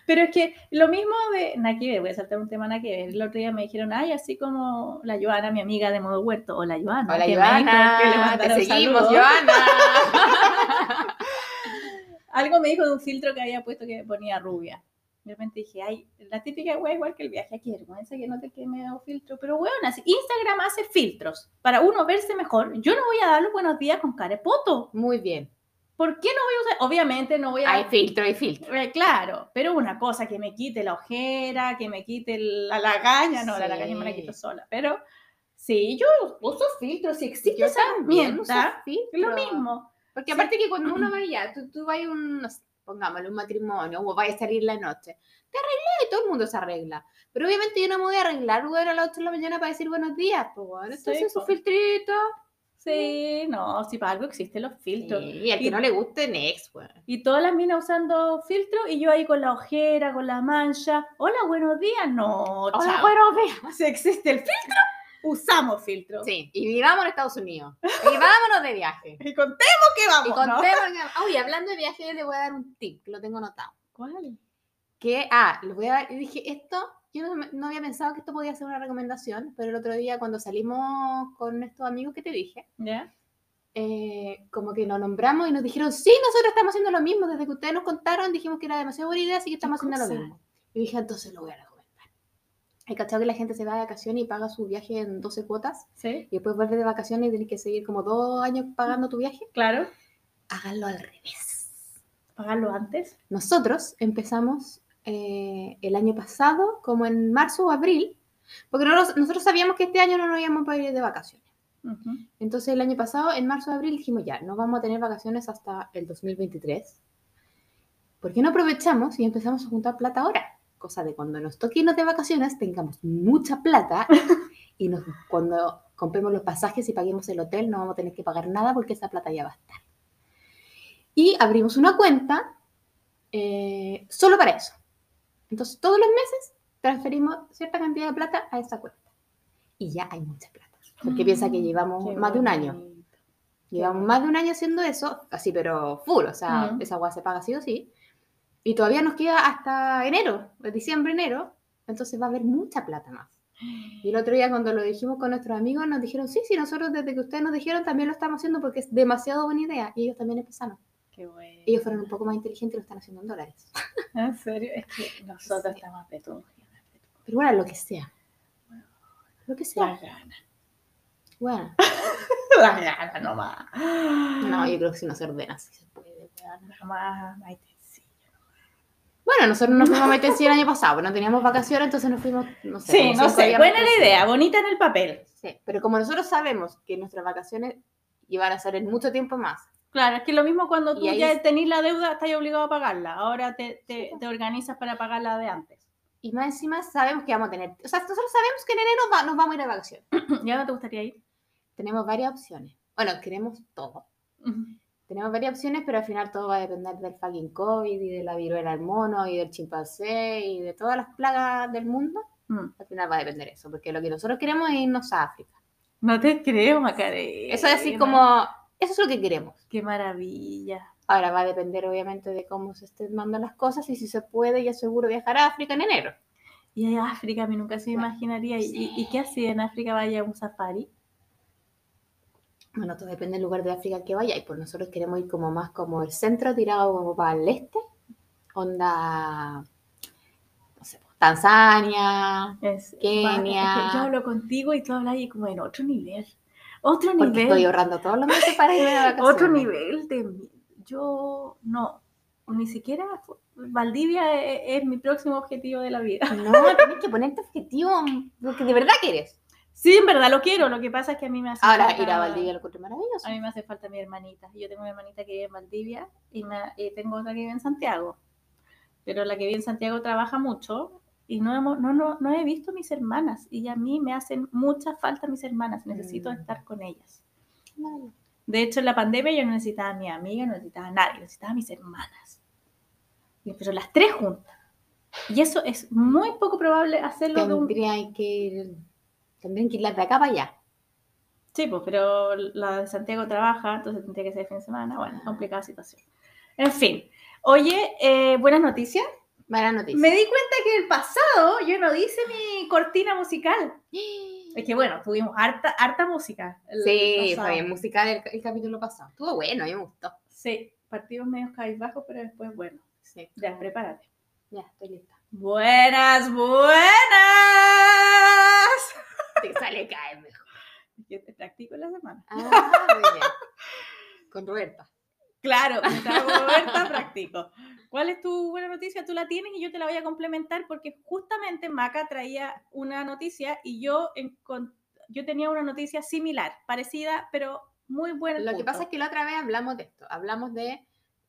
Pero es que lo mismo de ver, voy a saltar un tema ver. El otro día me dijeron, ay, así como la Joana, mi amiga de modo huerto, o la Joana. Hola, que me dijo que le Joana. Te seguimos, saludo. Joana. Algo me dijo de un filtro que había puesto que me ponía rubia. De repente dije, ay, la típica wea igual que el viaje, qué vergüenza que no te queme dado filtro. Pero bueno, Instagram hace filtros para uno verse mejor. Yo no voy a dar los buenos días con cara de poto. Muy bien. ¿Por qué no voy a usar? Obviamente no voy a... Hay filtro, hay filtro. Eh, Claro, pero una cosa que me quite la ojera, que me quite la lagaña, no, la Sí. lagaña me la quito sola, pero sí, yo uso filtros, si existe Yo esa también uso herramienta, filtro. es lo mismo. Porque aparte que cuando uno va allá, tú, tú vas a un, pongámosle, un matrimonio, o vas a salir la noche, te arreglas y todo el mundo se arregla. Pero obviamente yo no me voy a arreglar, weón, a las 8 de la mañana para decir buenos días, pues, bueno, entonces Sí, su po. filtrito. Sí, no, si para algo existen los filtros. Y al que Y- no le guste, next, weón. Y todas las minas usando filtro y yo ahí con la ojera, con la mancha. Hola, buenos días. No, Hola, chao. buenos días. Existe el filtro, usamos filtro. Sí, y vivamos en Estados Unidos. Y vámonos de viaje. Y contemos que vamos. Y contemos que... Uy, hablando de viaje, yo le voy a dar un tip, que lo tengo anotado. ¿Cuál? que, ah, les voy a dar, dije, esto, yo no, no había pensado que esto podía ser una recomendación, pero el otro día cuando salimos con estos amigos que te dije, ¿Ya? eh, como que nos nombramos y nos dijeron, sí, nosotros estamos haciendo lo mismo, desde que ustedes nos contaron dijimos que era demasiado buena idea, así que estamos haciendo cosa? lo mismo. Y dije, entonces lo voy a recomendar. He cachado que la gente se va de vacaciones y paga su viaje en 12 cuotas, Sí, y después vuelve de vacaciones y tienes que seguir como dos años pagando tu viaje. claro. Háganlo al revés. Pagarlo antes. Nosotros empezamos eh, el año pasado, como en marzo o abril, porque nosotros, nosotros sabíamos que este año no nos íbamos a ir de vacaciones. Entonces el año pasado, en marzo o abril, dijimos ya, no vamos a tener vacaciones hasta el 2023. ¿Por qué no aprovechamos y empezamos a juntar plata ahora? Cosa de cuando nos toque irnos de vacaciones tengamos mucha plata y nos, cuando compremos los pasajes y paguemos el hotel no vamos a tener que pagar nada porque esa plata ya va a estar. Y abrimos una cuenta eh, solo para eso. Entonces todos los meses transferimos cierta cantidad de plata a esa cuenta. Y ya hay mucha plata. Porque piensa que llevamos Mm, Qué más de un año. bonito. Llevamos más de un año haciendo eso, así pero full, o sea, Mm. esa agua se paga sí o sí. Y todavía nos queda hasta enero, de diciembre, enero, entonces va a haber mucha plata más. Y el otro día cuando lo dijimos con nuestros amigos nos dijeron, sí, sí, nosotros desde que ustedes nos dijeron también lo estamos haciendo porque es demasiado buena idea. Y ellos también empezaron. Qué bueno. Ellos fueron un poco más inteligentes y lo están haciendo en dólares. En serio, es que nosotros Sí. estamos petungos. Pero bueno, lo que sea. Lo que La sea. gana. Bueno, La gana nomás. no, yo creo que si no se ordena, sí se puede. Nomás, maitecillo. Bueno, nosotros nos fuimos a Maitensi el año pasado, pues no teníamos vacaciones, entonces nos fuimos, no sé. Sí, no sé. Buena la idea, bonita en el papel. Sí, pero como nosotros sabemos que nuestras vacaciones iban a ser en mucho tiempo más, Claro, es que lo mismo cuando tú ahí ya tenés la deuda, estás obligado a pagarla. Ahora te, te, te organizas para pagar la de antes. y más encima sabemos que vamos a tener, o sea, nosotros sabemos que en enero va- nos vamos a ir de vacaciones. ¿Ya no te gustaría ir? Tenemos varias opciones. Bueno, queremos todo. Tenemos varias opciones, pero al final todo va a depender del fucking COVID y de la viruela del mono y del chimpancé y de todas las plagas del mundo. Mm. Al final va a depender eso, porque lo que nosotros queremos es irnos a África. No te creo, Macarena. Eso es así como, eso es lo que queremos. Qué maravilla. Ahora va a depender obviamente de cómo se estén dando las cosas y si se puede, ya seguro viajar a África en enero. Y en África, a mí nunca se me Bueno, imaginaría. ¿Y, sí. y qué hacía en África? ¿Vaya a un safari? Bueno, todo depende del lugar de África que vaya. Y por nosotros queremos ir como más como el centro, tirado como para el este. Onda, no sé, pues, Tanzania. Es, Kenia. es que yo hablo contigo y tú hablas ahí como en otro nivel. Otro Porque nivel. estoy ahorrando todos los meses para irme de vacaciones. Otro nivel de... Yo no, ni siquiera Valdivia e- es, mi próximo objetivo de la vida. No, tienes que ponerte objetivo, lo que de verdad quieres. Sí, en verdad lo quiero, lo que pasa es que a mí me hace Ahora, falta... ir a Valdivia lo encuentro maravilloso. A mí me hace falta mi hermanita. Yo tengo una hermanita que vive en Valdivia y, me- y tengo otra que vive en Santiago. Pero la que vive en Santiago trabaja mucho y no, hemos, no, no, no he visto mis hermanas. Y a mí me hacen mucha falta mis hermanas. Necesito Mm. estar con ellas. De hecho, en la pandemia yo no necesitaba a mi amiga, no necesitaba a nadie, necesitaba a mis hermanas. Pero las tres juntas. Y eso es muy poco probable hacerlo de un... Que ir, tendrían que ir las de acá para allá. Sí, pues, pero la de Santiago trabaja, entonces tendría que ser fin de semana. Bueno, complicada situación. En fin. Oye, eh, buenas noticias. Buena noticia. Me di cuenta que el pasado yo no hice mi cortina musical. Es que bueno, tuvimos harta, harta música. Sí, fue bien musical el, el capítulo pasado. Estuvo bueno, a mí me gustó. Sí, partimos medio cabizbajos, pero después bueno. Sí, Ya, prepárate. ya, estoy lista. Buenas, buenas. Te sale caer mejor. Yo te practico en la semana. Ah, muy bien. Con Roberta. Claro, hago Roberta, practico. ¿Cuál es tu buena noticia? Tú la tienes y yo te la voy a complementar porque justamente Maca traía una noticia y yo, yo tenía una noticia similar, parecida, pero muy buena. Lo que pasa es que la otra vez hablamos de esto. Hablamos de,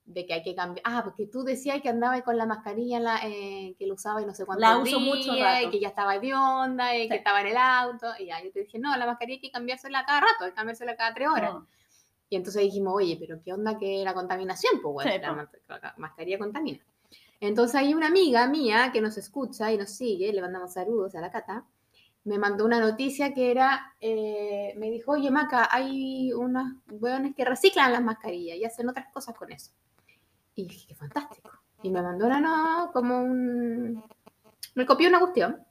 de que hay que cambiar. Ah, porque tú decías que andaba con la mascarilla, en la, eh, que lo usaba y no sé cuánto. La uso mucho rato. Y que ya estaba de onda, y Sí. que estaba en el auto. Y ya, yo te dije, no, la mascarilla hay que cambiársela cada rato, hay que cambiársela cada tres horas. Mm. Y entonces dijimos, oye, pero ¿qué onda que la contaminación? Pues bueno, Sí, la la mascarilla contamina. Entonces hay una amiga mía que nos escucha y nos sigue, le mandamos saludos a la Cata, me mandó una noticia que era, eh, me dijo, oye Maca, hay unos hueones que reciclan las mascarillas y hacen otras cosas con eso. Y dije, qué fantástico. Y me mandó una, no, como un... Me copió una cuestión.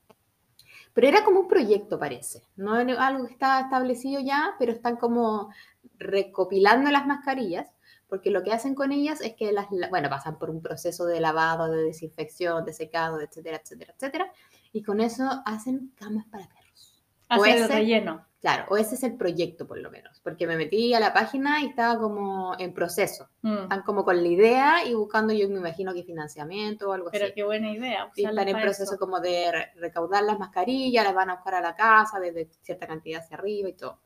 Pero era como un proyecto, parece. No algo que está establecido ya, pero están como recopilando las mascarillas, porque lo que hacen con ellas es que las, la- bueno, pasan por un proceso de lavado, de desinfección, de secado, etcétera, etcétera, etcétera, y con eso hacen camas para perros. Hacer el relleno. Claro, o ese es el proyecto por lo menos, porque me metí a la página y estaba como en proceso, Mm. están como con la idea y buscando yo me imagino que financiamiento o algo Pero así. qué buena idea. Y están en proceso eso. como de re- recaudar las mascarillas, las van a buscar a la casa desde cierta cantidad hacia arriba y todo.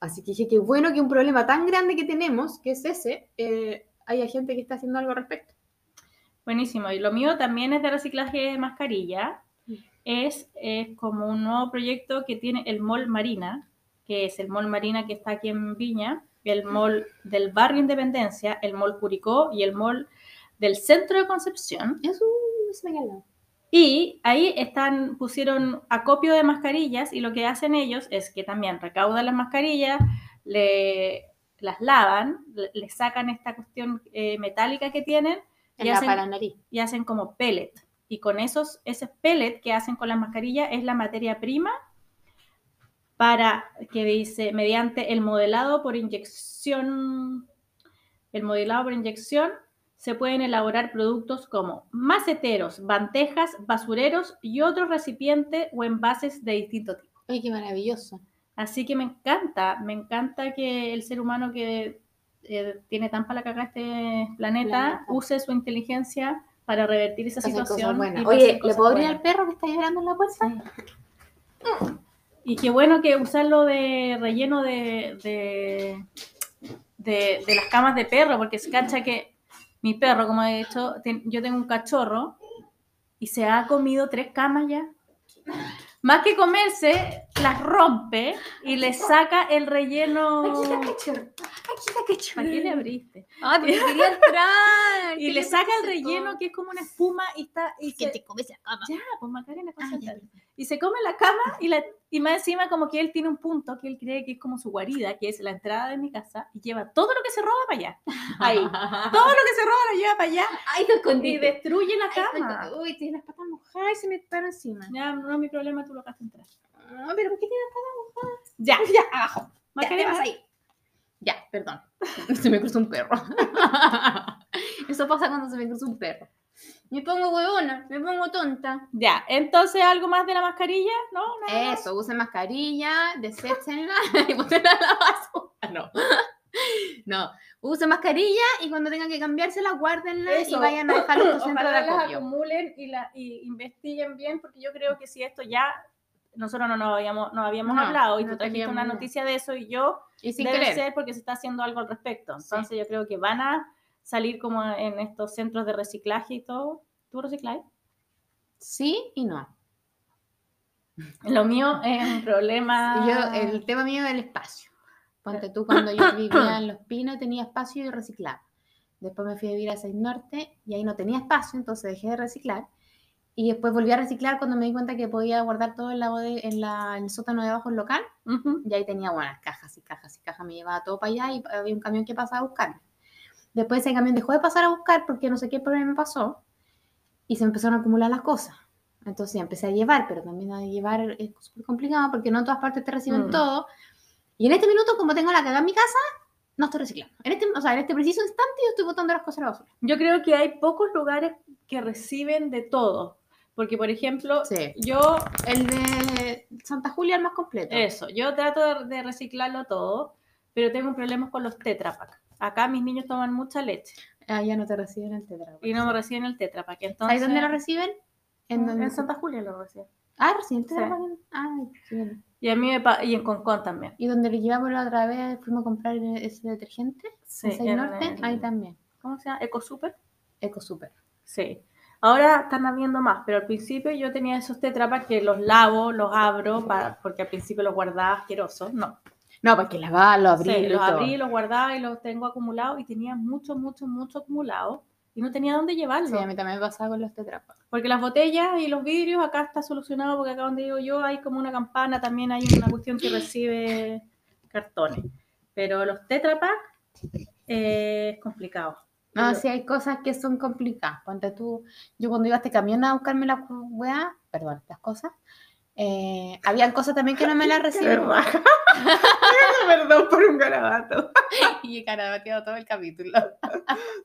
Así que dije que bueno que un problema tan grande que tenemos, que es ese, eh, haya gente que está haciendo algo al respecto. Buenísimo. Y lo mío también es de reciclaje de mascarilla. Es, es como un nuevo proyecto que tiene el Mall Marina, que es el Mall Marina que está aquí en Viña, el Mall del Barrio Independencia, el Mall Curicó y el Mall del Centro de Concepción. Eso se me al lado. Y ahí están, pusieron acopio de mascarillas y lo que hacen ellos es que también recaudan las mascarillas, le, las lavan, le, le sacan esta cuestión eh, metálica que tienen En y hacen, para nariz. y hacen como pellet. Y con esos, ese pellet que hacen con las mascarillas es la materia prima para que dice, mediante el modelado por inyección, el modelado por inyección, se pueden elaborar productos como maceteros, bandejas, basureros y otros recipientes o envases de distinto tipo. Ay, qué maravilloso. Así que me encanta, me encanta que el ser humano que eh, tiene tan para la este planeta, Planeta. use su inteligencia para revertir esa situación. Oye, ¿le puedo abrir al perro que está llorando en la puerta? Y qué bueno que usarlo de relleno de, de, de- de las camas de perro, porque se cacha que mi perro, como he dicho, ten- yo tengo un cachorro y se ha comido tres camas ya. Más que comerse, las rompe y le saca el relleno. Aquí la cachorra. Aquí la. ¿Para qué le abriste? Ay, porque quería entrar. Y ¿Qué le saca el relleno po? que es como una espuma y está. Y Que se- te comes la cama. Ya, pues Macarena, Ah, concéntrate. ya. Y se come la cama y, la, y más encima como que él tiene un punto que él cree que es como su guarida, que es la entrada de mi casa, y lleva todo lo que se roba para allá. Ahí. Todo lo que se roba lo lleva para allá Ay, te y escondiste. destruye la Ay, cama. Uy, tiene las patas mojadas y se me paran encima. Ya, no es mi problema, tú lo dejaste entrar. Ah, pero ¿por qué tiene las patas mojadas? Ya, Ya, abajo. Ya. ¿qué pasa ahí? Ya, perdón. Se me cruzó un perro. Eso pasa cuando se me cruza un perro. Me pongo huevona, me pongo tonta. Ya, entonces algo más de la mascarilla, ¿no? Nada. Eso, usen mascarilla, deséchenla y pónganla a la basura. No. No, usen mascarilla y cuando tengan que cambiársela, guárdenla y Eso. vayan a dejarlo en tu centro de Ojalá las acopio. acumulen y, la, y investiguen bien, porque yo creo que si esto ya, nosotros no nos habíamos, no habíamos No, hablado y no tú trajiste una noticia de eso y yo Y sin debe querer. ser porque se está haciendo algo al respecto. Sí. Entonces yo creo que van a salir como en estos centros de reciclaje y todo. ¿Tú recicláis? Sí y no. Lo mío es un problema. Yo, el tema mío es el espacio. Ponte tú, cuando yo vivía en Los Pinos tenía espacio y reciclaba. Después me fui a vivir a Seis Norte y ahí no tenía espacio, entonces dejé de reciclar. Y después volví a reciclar cuando me di cuenta que podía guardar todo en, la en, la, en el sótano de abajo del local. Y ahí tenía buenas cajas y cajas y cajas. Me llevaba todo para allá y había un camión que pasaba a buscarme. Después ese camión dejó de pasar a buscar porque no sé qué problema pasó. Y se empezaron a acumular las cosas. Entonces ya empecé a llevar, pero también a llevar es súper complicado porque no en todas partes te reciben Mm. todo. Y en este minuto, como tengo la cagada en mi casa, no estoy reciclando. En este, o sea, en este preciso instante yo estoy botando las cosas a la basura. Yo creo que hay pocos lugares que reciben de todo. Porque, por ejemplo, Sí. yo, El de Santa Julia es el más completo. eso, yo trato de, de reciclarlo todo, pero tengo problemas con los Tetra Pak. Acá mis niños toman mucha leche Ah, ya no te reciben el tetra. y no me reciben el Tetra Pak. Entonces, ¿Sabes dónde lo reciben? En, donde- Santa Julia lo reciben. Ah, recién te Sí. Ay, qué bien. Y a mí me pa- y en Concón también. Y donde le llevamos la otra vez, fuimos a comprar ese detergente, Sí, en en Norte, el- ahí también. ¿Cómo se llama? Eco Super. Eco Super. Sí. Ahora están habiendo más, pero al principio yo tenía esos Tetra Pak que los lavo, los abro, para, porque al principio los guardaba asquerosos. No, No, porque lavar, lo abrí, Sí, los todo. abrí, los guardaba y los tengo acumulados y tenía mucho, mucho, mucho acumulado y no tenía dónde llevarlo. Sí, a mí también me pasaba con los Tetra Pak. Porque las botellas y los vidrios acá está solucionado porque acá donde digo yo hay como una campana, también hay una cuestión que recibe cartones. Pero los Tetra Pak eh, es complicado. No, sí, hay cosas que son complicadas. Ponte tú, yo cuando iba a este camión a buscarme las weas, perdón, las cosas, eh, habían cosas también que no me las recibían. raja. Perdón por un garabato. y carabateado todo el capítulo.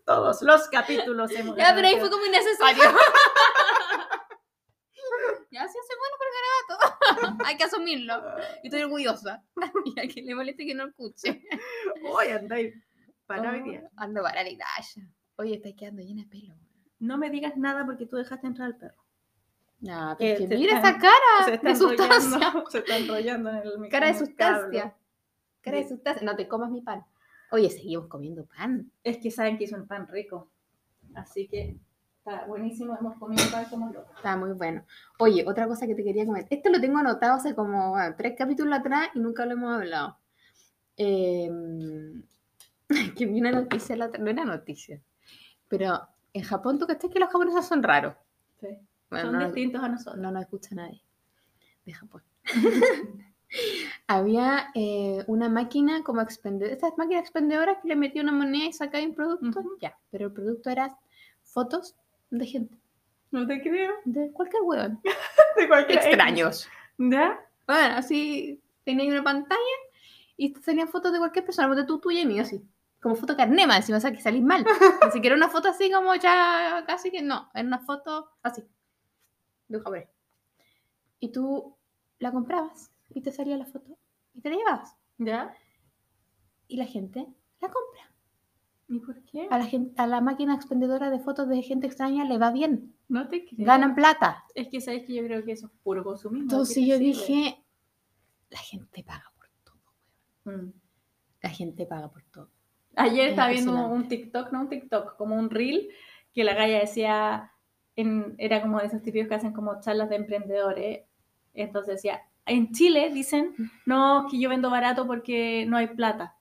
Todos los capítulos hemos Ya, pero ahí garabateado. fue como innecesario. ya, sí, soy bueno por el garabato. Hay que asumirlo. Y estoy orgullosa. Y a quien le moleste que no escuche. Hoy andáis para hoy Oh, día. Ando para ya. Oye, estáis quedando llena de pelo. No me digas nada porque tú dejaste entrar al perro. Pero es que se mira están- esa cara se está de sustancia. se está enrollando en el Cara de sustancia. Cara de sustancia. No te comas mi pan. Oye, seguimos comiendo pan. Es que saben que hizo un pan rico. Así que está buenísimo. Hemos comido pan como locos. Está muy bueno. Oye, otra cosa que te quería comentar. Esto lo tengo anotado hace como bueno, tres capítulos atrás y nunca lo hemos hablado. Eh, que vi una noticia, la otra- no era noticia, pero en Japón, ¿tú crees que los japoneses son raros? Sí. Bueno, Son no, distintos a nosotros. no nos escucha nadie de Japón. Había eh, una máquina como expendedora, estas máquinas expendedoras que le metía una moneda y sacaba un producto, Ujú. ya, pero el producto era fotos de gente, No te creo. de cualquier hueón. De cualquier extraños. ¿Ya? Bueno, así tenía una pantalla y tenían fotos de cualquier persona, de tú, tuya y mía, así. Como foto carnema, encima, o sea, que salís mal. Ni siquiera una foto así como ya casi que no, era una foto así, de un japonés. Y tú la comprabas y te salía la foto y te la llevabas. ¿Ya? Y la gente la compra. ¿Y por qué? A la, gente, a la máquina expendedora de fotos de gente extraña le va bien, No te creo. ganan plata. Es que sabes que yo creo que eso es puro consumismo. Entonces ¿qué te yo sirve? dije, la gente paga por todo. Mm. La gente paga por todo. Ayer Es estaba viendo un TikTok, no un TikTok, como un reel, que la galla decía, en- era como de esos típicos que hacen como charlas de emprendedores. Entonces decía, en Chile dicen, no, que yo vendo barato porque no hay plata.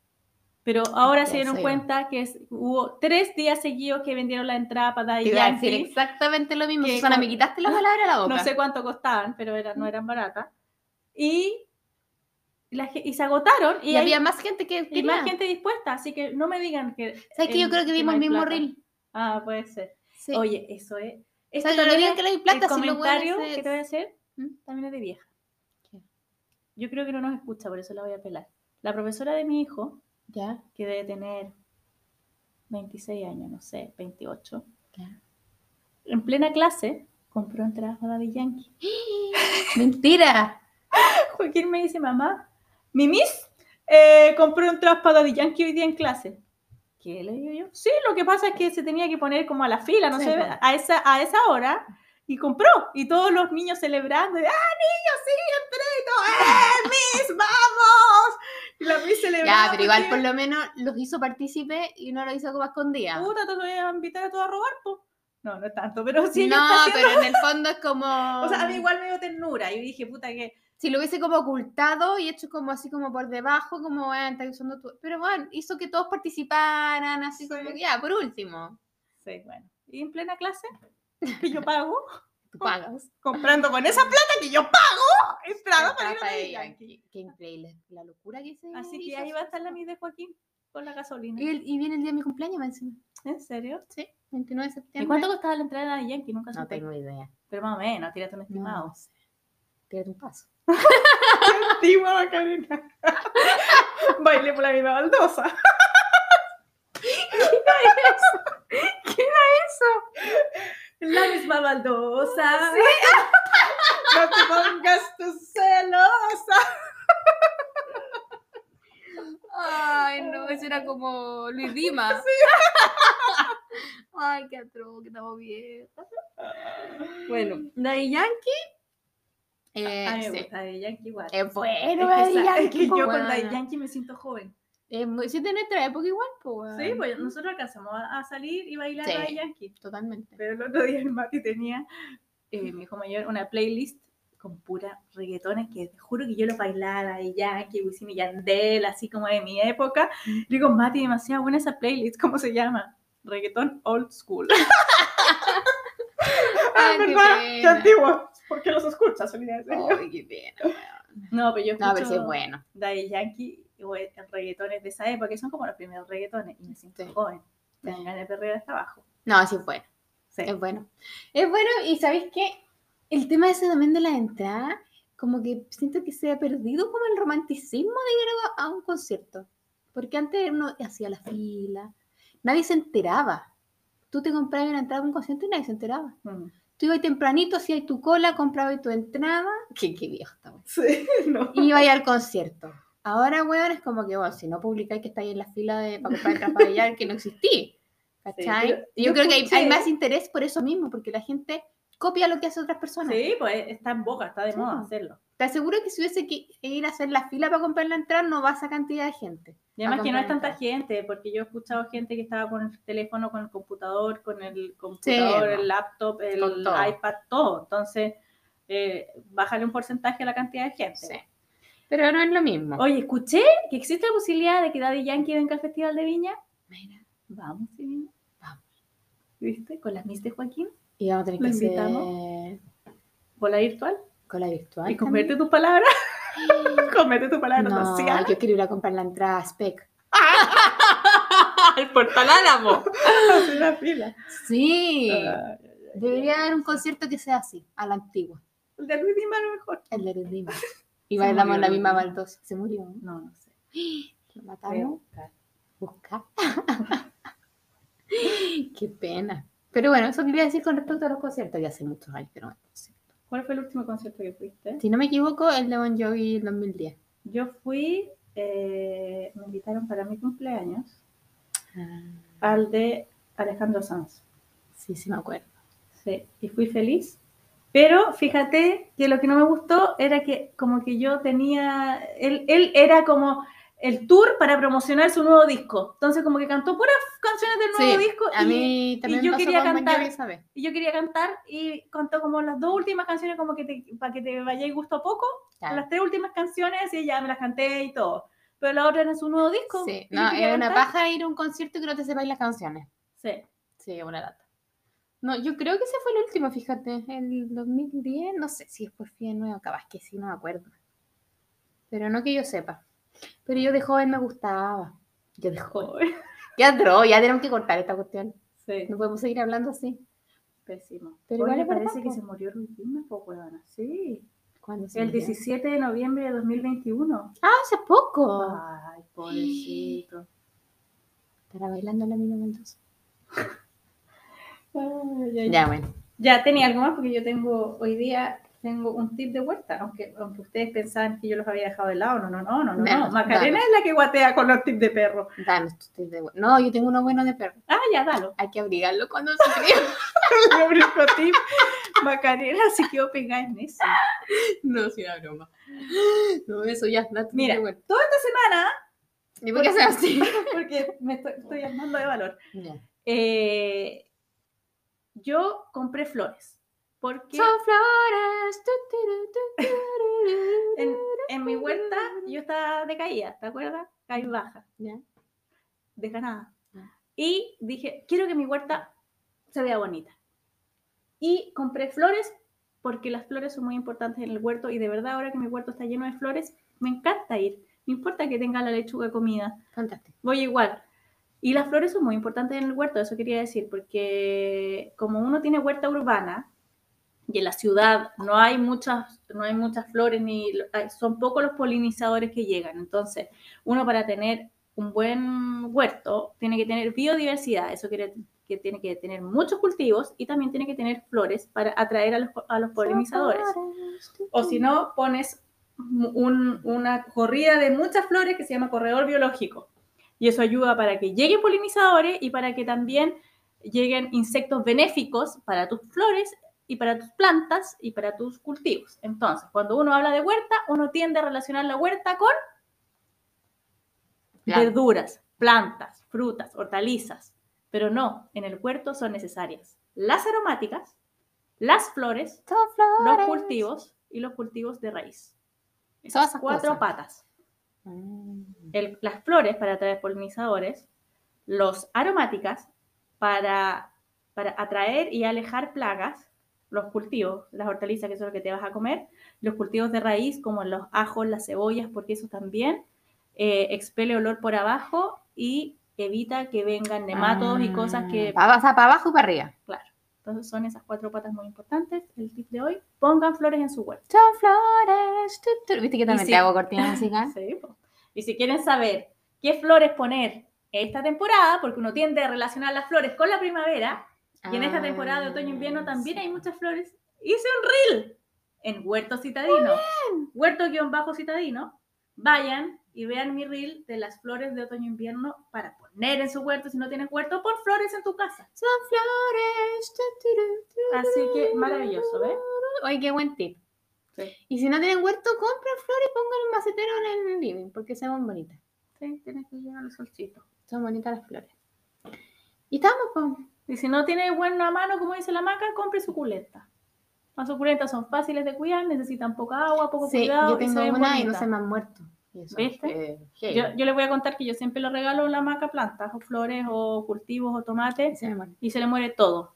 Pero ahora se dieron cuenta que es- hubo tres días seguidos que vendieron la entrada para Te Daddy iba a decir Yankee. exactamente lo mismo. que Susana, con- me quitaste la palabra de la boca. No sé cuánto costaban, pero era- no eran baratas. Y, la y se agotaron y, y hay había más gente que y más gente dispuesta, así que no me digan que... ¿Sabes que yo creo que vimos el mismo plata. reel? Ah, puede ser. Sí. Oye, eso es. O Este sea, que hay plata, el si comentario que te voy a hacer ¿Mm? también es de vieja. ¿Qué? Yo creo que no nos escucha, por eso la voy a pelar. La profesora de mi hijo, Ya, que debe tener 26 años, no sé, 28, ya. en plena clase compró entradas para Daddy Yankee. Mentira. Joaquín me dice, mamá, mi miss eh, compró entradas para Daddy Yankee hoy día en clase. ¿Qué le digo yo? Sí, lo que pasa es que se tenía que poner como a la fila, no Sí, sé, a esa, a esa hora, y compró. Y todos los niños celebrando, y, ¡ah, niños, sí, entré! ¡eh, miss, vamos! Y la miss celebrando. Ya, pero igual por lo menos los hizo partícipe y no lo hizo como escondida. Puta, te voy a invitar a todos a robar, po. No, no es tanto, pero sí. no, haciendo- pero en el fondo es como. O sea, a mí igual me dio ternura. Y dije, puta, que Si lo hubiese como ocultado y hecho como así como por debajo, como bueno, está usando tu. Pero bueno, hizo que todos participaran, así Sí. como que ya, por último. Sí, bueno. Y en plena clase, que yo pago, Tú pagas. comprando con esa plata que yo pago entrada para ir a de Yankee. Qué increíble. La locura que se Así que ahí va a estar la mi de Joaquín con la gasolina. Y, el- y viene el día de mi cumpleaños, más encima. ¿En serio? Sí, 29 de septiembre. ¿Y cuánto costaba la entrada Daddy Yankee? Nunca No supe. tengo idea. Pero más o menos, tírate un No, estimado. no. Tírate un paso. antigua Macarena. Bailé por la misma baldosa. ¿Qué era eso? La misma baldosa. No te pongas tú celosa. Ay, no, eso era como Luis Dima. Ay, qué atroz, que estamos bien. Bueno, Daddy Yankee. Eh, me sí. gusta Yankee igual. Es bueno, Es que, sa- es Yankee. que po, yo con. Daddy Yankee me siento joven. Es muy, sí, de nuestra época igual, pues. Sí, pues nosotros alcanzamos a salir y bailar Sí. Daddy Yankee. Totalmente. Pero el otro día el Mati tenía, eh, mi hijo mayor, una playlist con pura reggaetones que te juro que yo lo bailaba de Yankee, Wisin y Yandel, así como de mi época. Le digo, Mati, demasiado buena esa playlist, ¿cómo se llama? Reggaetón old school. Ay, qué pena. antiguo. ¿Por qué los escuchas? Decir. Ay, qué pena. weón. No, pero yo escucho No, pero sí es bueno. Daddy Yankee o reggaetones de esa época, que son como los primeros reggaetones, y me siento Sí. joven. Tengan ganas de hasta abajo. No, sí es bueno. Sí. Es bueno. Es bueno, y ¿sabéis qué? El tema ese también de la entrada, como que siento que se ha perdido como el romanticismo de ir a, a un concierto. Porque antes uno hacía la fila, nadie se enteraba. Tú te comprabas una entrada a un concierto y nadie se enteraba. Mm. Tú ibas tempranito, hacías tu cola, comprabas tu entrada. Qué, qué viejo weón. Sí, no. Y ibas al concierto. Ahora, weón, es como que, bueno, si no publicáis que estáis en la fila de, para comprar entradas para bailar, que no existí. ¿Cachai? Y yo yo creo que hay, hay escuché- más interés por eso mismo, porque la gente copia lo que hacen otras personas. Sí, pues está en boca, está de Sí, moda po. hacerlo. Te aseguro que si hubiese que ir a hacer la fila para comprar la entrada, no va esa cantidad de gente. Y a además que no es tanta gente, porque yo he escuchado gente que estaba con el teléfono, con el computador, con el computador, el laptop, el todo. iPad, todo. Entonces, eh, bájale un porcentaje a la cantidad de gente. Sí. Pero no es lo mismo. Oye, escuché que existe la posibilidad de que Daddy Yankee venga al Festival de Viña. Mira, Vamos. Vamos. ¿Viste? Con las Miss de Joaquín, y vamos a tener ¿Lo que hacer invitamos? bola virtual. cola virtual. Y convierte tus palabras. convierte tus palabras No, yo quiero ir a comprar la entrada a Spec. Al portal Álamo. Hacer la fila. Sí. Debería haber un concierto que sea así, a la antigua. El de Luis Dima a lo mejor. El de Rima. Y Se bailamos murió la Luis misma Dima. baldosa. Se murió. ¿no? No, sé. Lo mataron. Buscar. Qué pena. Pero bueno, eso quería decir con respecto a los conciertos. Ya hace muchos años que no. ¿Cuál fue el último concierto que fuiste? Si no me equivoco, el de Bon Jovi en 2010. Yo fui, eh, me invitaron para mi cumpleaños al de Alejandro Sanz. Sí, sí me acuerdo. Sí, y fui feliz. Pero fíjate que lo que no me gustó era que como que yo tenía, él, él era como el tour para promocionar su nuevo disco. Entonces como que cantó puras canciones del nuevo Sí, disco a y, mí también yo me pasó quería con cantar. Y yo quería cantar y contó como las dos últimas canciones como que te, para que te vayáis gusto a poco. Claro. Las tres últimas canciones y ya me las canté y todo. Pero la otra era su nuevo disco. Sí, y yo no, es una cantar. paja ir a un concierto que no te sepáis las canciones. Sí. Sí, es una lata. No, yo creo que ese fue el último, fíjate, el 2010, no sé si después fui de nuevo, capaz que sí, no me acuerdo. Pero no que yo sepa. Pero yo de joven me gustaba. Yo de joven. Qué atroz, ya tenemos que cortar esta cuestión. Sí. No podemos seguir hablando así. Pésimo. Pero igual parece que se murió Luis Dima, po, huevona. Sí. ¿Cuándo se El murió? 17 de noviembre de 2021. Ah, hace poco. Ay, pobrecito. Estará bailando la misma Mendoza. Ay, Ya, bueno. Ya tenía algo más porque yo tengo hoy día tengo un tip de vuelta, aunque, aunque ustedes pensaban que yo los había dejado de lado, no, no, no, no, no. Danos, no. Macarena danos. es la que guatea con los tips de perro. Danos tu tip de- No, yo tengo uno bueno de perro. Ah, ya, dalo. Hay que abrigarlo cuando se. Mi único tip. Macarena se quedó pegada en eso. no, sí, una broma. No, eso ya. da tu tip Mira, de vuelta. toda esta semana, ¿Y por qué se así? porque me estoy, estoy armando de valor, Ya. eh, yo compré flores. Porque Son flores. en, en mi huerta yo estaba decaída, ¿te acuerdas? Caí baja. Ya. desganada. Y dije, quiero que mi huerta se vea bonita. Y compré flores porque las flores son muy importantes en el huerto y de verdad ahora que mi huerto está lleno de flores, me encanta ir. No importa que tenga la lechuga comida, Fantástico. voy igual. Y las flores son muy importantes en el huerto, eso quería decir, porque como uno tiene huerta urbana y en la ciudad no hay muchas, no hay muchas flores ni son pocos los polinizadores que llegan. Entonces, uno para tener un buen huerto tiene que tener biodiversidad, eso quiere que tiene que tener muchos cultivos y también tiene que tener flores para atraer a los, a los polinizadores. O si no, pones un- una corrida de muchas flores que se llama corredor biológico. Y eso ayuda para que lleguen polinizadores y para que también lleguen insectos benéficos para tus flores y para tus plantas y para tus cultivos. Entonces, cuando uno habla de huerta, uno tiende a relacionar la huerta con Plan. verduras, plantas, frutas, hortalizas. Pero no, en el huerto son necesarias las aromáticas, las flores, los cultivos y los cultivos de raíz. Esas esas cuatro cosas. patas. Mm. El- las flores para atraer polinizadores, los aromáticas para, para atraer y alejar plagas, los cultivos, las hortalizas que son lo que te vas a comer, los cultivos de raíz como los ajos, las cebollas, porque eso también eh, expele olor por abajo y evita que vengan nematodos y cosas que Va, va para abajo y para arriba. Claro. Entonces son esas cuatro patas muy importantes. El tip de hoy, pongan flores en su huerto. Son flores. tu, tu. ¿Viste que también sí. te hago cortina musical? Sí. Y si quieren saber qué flores poner esta temporada, porque uno tiende a relacionar las flores con la primavera, y en esta temporada de otoño-invierno también hay muchas flores, hice un reel en Huerto Citadino. Huerto-bajo citadino. Vayan y vean mi reel de las flores de otoño-invierno para poner en su huerto. Si no tienes huerto, pon flores en tu casa. Son flores. Así que maravilloso, ¿ves? Oye, qué buen tip. Sí. Y si no tienen huerto, compren flores y pongan un macetero en el living, porque se ven bonitas. Sí, tienes que llegar al solcito. Son bonitas las flores. Y estamos, pues. Y si no tiene buena mano, como dice la maca, compre suculenta. Las suculentas son fáciles de cuidar, necesitan poca agua, poco Sí, cuidado. yo y tengo ven una y no se me han muerto. Y eso, ¿Viste? eh. Yo, yo les voy a contar que yo siempre le regalo la maca plantas, o flores, o cultivos, o tomates, Se y se le muere todo.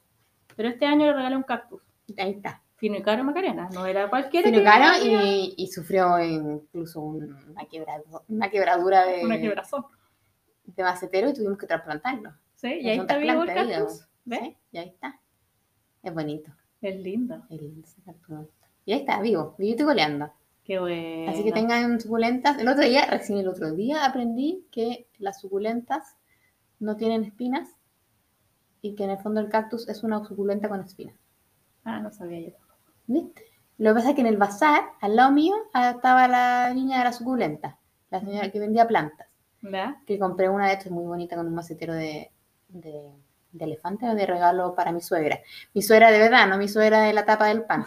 Pero este año le regalé un cactus. Ahí está. Fino y caro Macarena, no era cualquiera. Fino que caro y, y sufrió incluso un- una, quebradu- una quebradura de, Una quebrazón. de macetero y tuvimos que trasplantarlo. Sí, y ahí está vivo el cactus. ¿Ves? Sí, y ahí está. Es bonito. Es lindo. ese cactus. Y ahí está, vivo, vivito y goleando. Qué bueno. Así que tengan suculentas. El otro día, recién el otro día, aprendí que las suculentas no tienen espinas y que en el fondo el cactus es una suculenta con espinas. Ah, no sabía yo. ¿Viste? Lo que pasa es que en el bazar, al lado mío, ah, estaba la niña de la suculenta, la señora que vendía plantas. ¿Verdad? Que compré una de estas muy bonita con un macetero de, de, de elefante de regalo para mi suegra. Mi suegra de verdad, no mi suegra de la tapa del pan.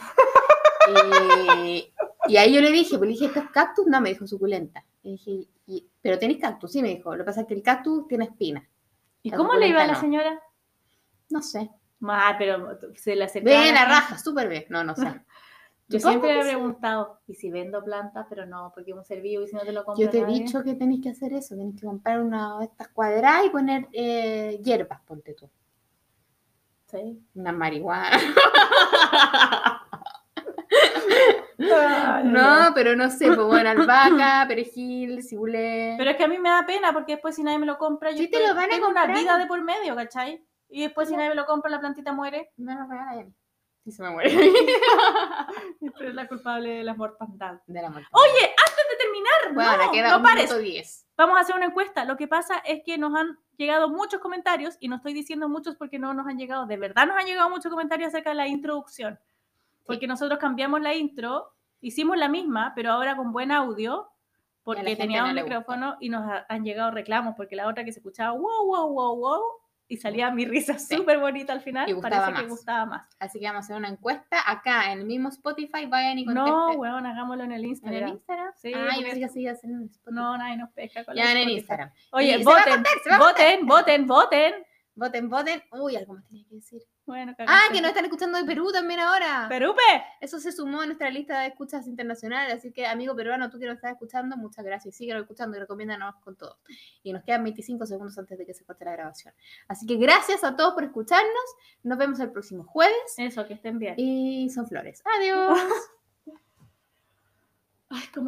y, y ahí yo le dije, pues le dije, ¿esto es cactus? No, me dijo suculenta. Y dije, "Y- ¿pero tenéis cactus? Sí, me dijo. Lo que pasa es que el cactus tiene espinas. ¿Y La cómo le iba a la no. señora? No sé. Ah, pero se le acercaba. Ve la la raja, súper bien. No, no sé. Yo siempre que he preguntado, ¿y si vendo plantas? Pero no, porque es un ser vivo y si no te lo compro Yo te he nadie. dicho que tenéis que hacer eso, tenéis que comprar una de estas cuadradas y poner eh, hierbas, ponte tú. Sí. Una marihuana. No, pero no sé, pues bueno, albahaca, perejil, cibulé. Pero es que a mí me da pena porque después si nadie me lo compra, yo Sí te estoy- lo van a tengo una vida de por medio, ¿cachai? Y después si nadie me lo compra, la plantita muere. No a mí. Si se me muere. Pero es la culpable de la mortandad. De la muerte. Oye, antes de terminar, bueno, no, queda no un pares. minuto diez. Vamos a hacer una encuesta. Lo que pasa es que nos han llegado muchos comentarios y no estoy diciendo muchos porque no nos han llegado, de verdad nos han llegado muchos comentarios acerca de la introducción. Porque nosotros cambiamos la intro, hicimos la misma, pero ahora con buen audio, porque gente tenía no un gusta. micrófono y nos ha- han llegado reclamos, porque la otra que se escuchaba wow, wow, wow, wow, y salía mi risa Sí. súper bonita al final, parece que más. gustaba más. Así que vamos a hacer una encuesta acá en el mismo Spotify. Vayan y contesten. No, weón, hagámoslo en el ¿En el Instagram. Instagram? Sí, ah, yo pensé que en Spotify. No, nadie nos pesca con la ya en el. Instagram. Oye, voten, contar. voten, voten, voten. Voten, voten. Uy, algo más tenía que decir. Bueno, Ah, que nos están escuchando de Perú también ahora. ¡Perupe! Eso se sumó a nuestra lista de escuchas internacionales, así que amigo peruano, tú que nos estás escuchando, muchas gracias. Síguenos escuchando y recomiéndanos con todo. Y nos quedan 25 segundos antes de que se corte la grabación. Así que gracias a todos por escucharnos. Nos vemos el próximo jueves. Eso, que estén bien. Y son flores. Adiós. Ay, cómo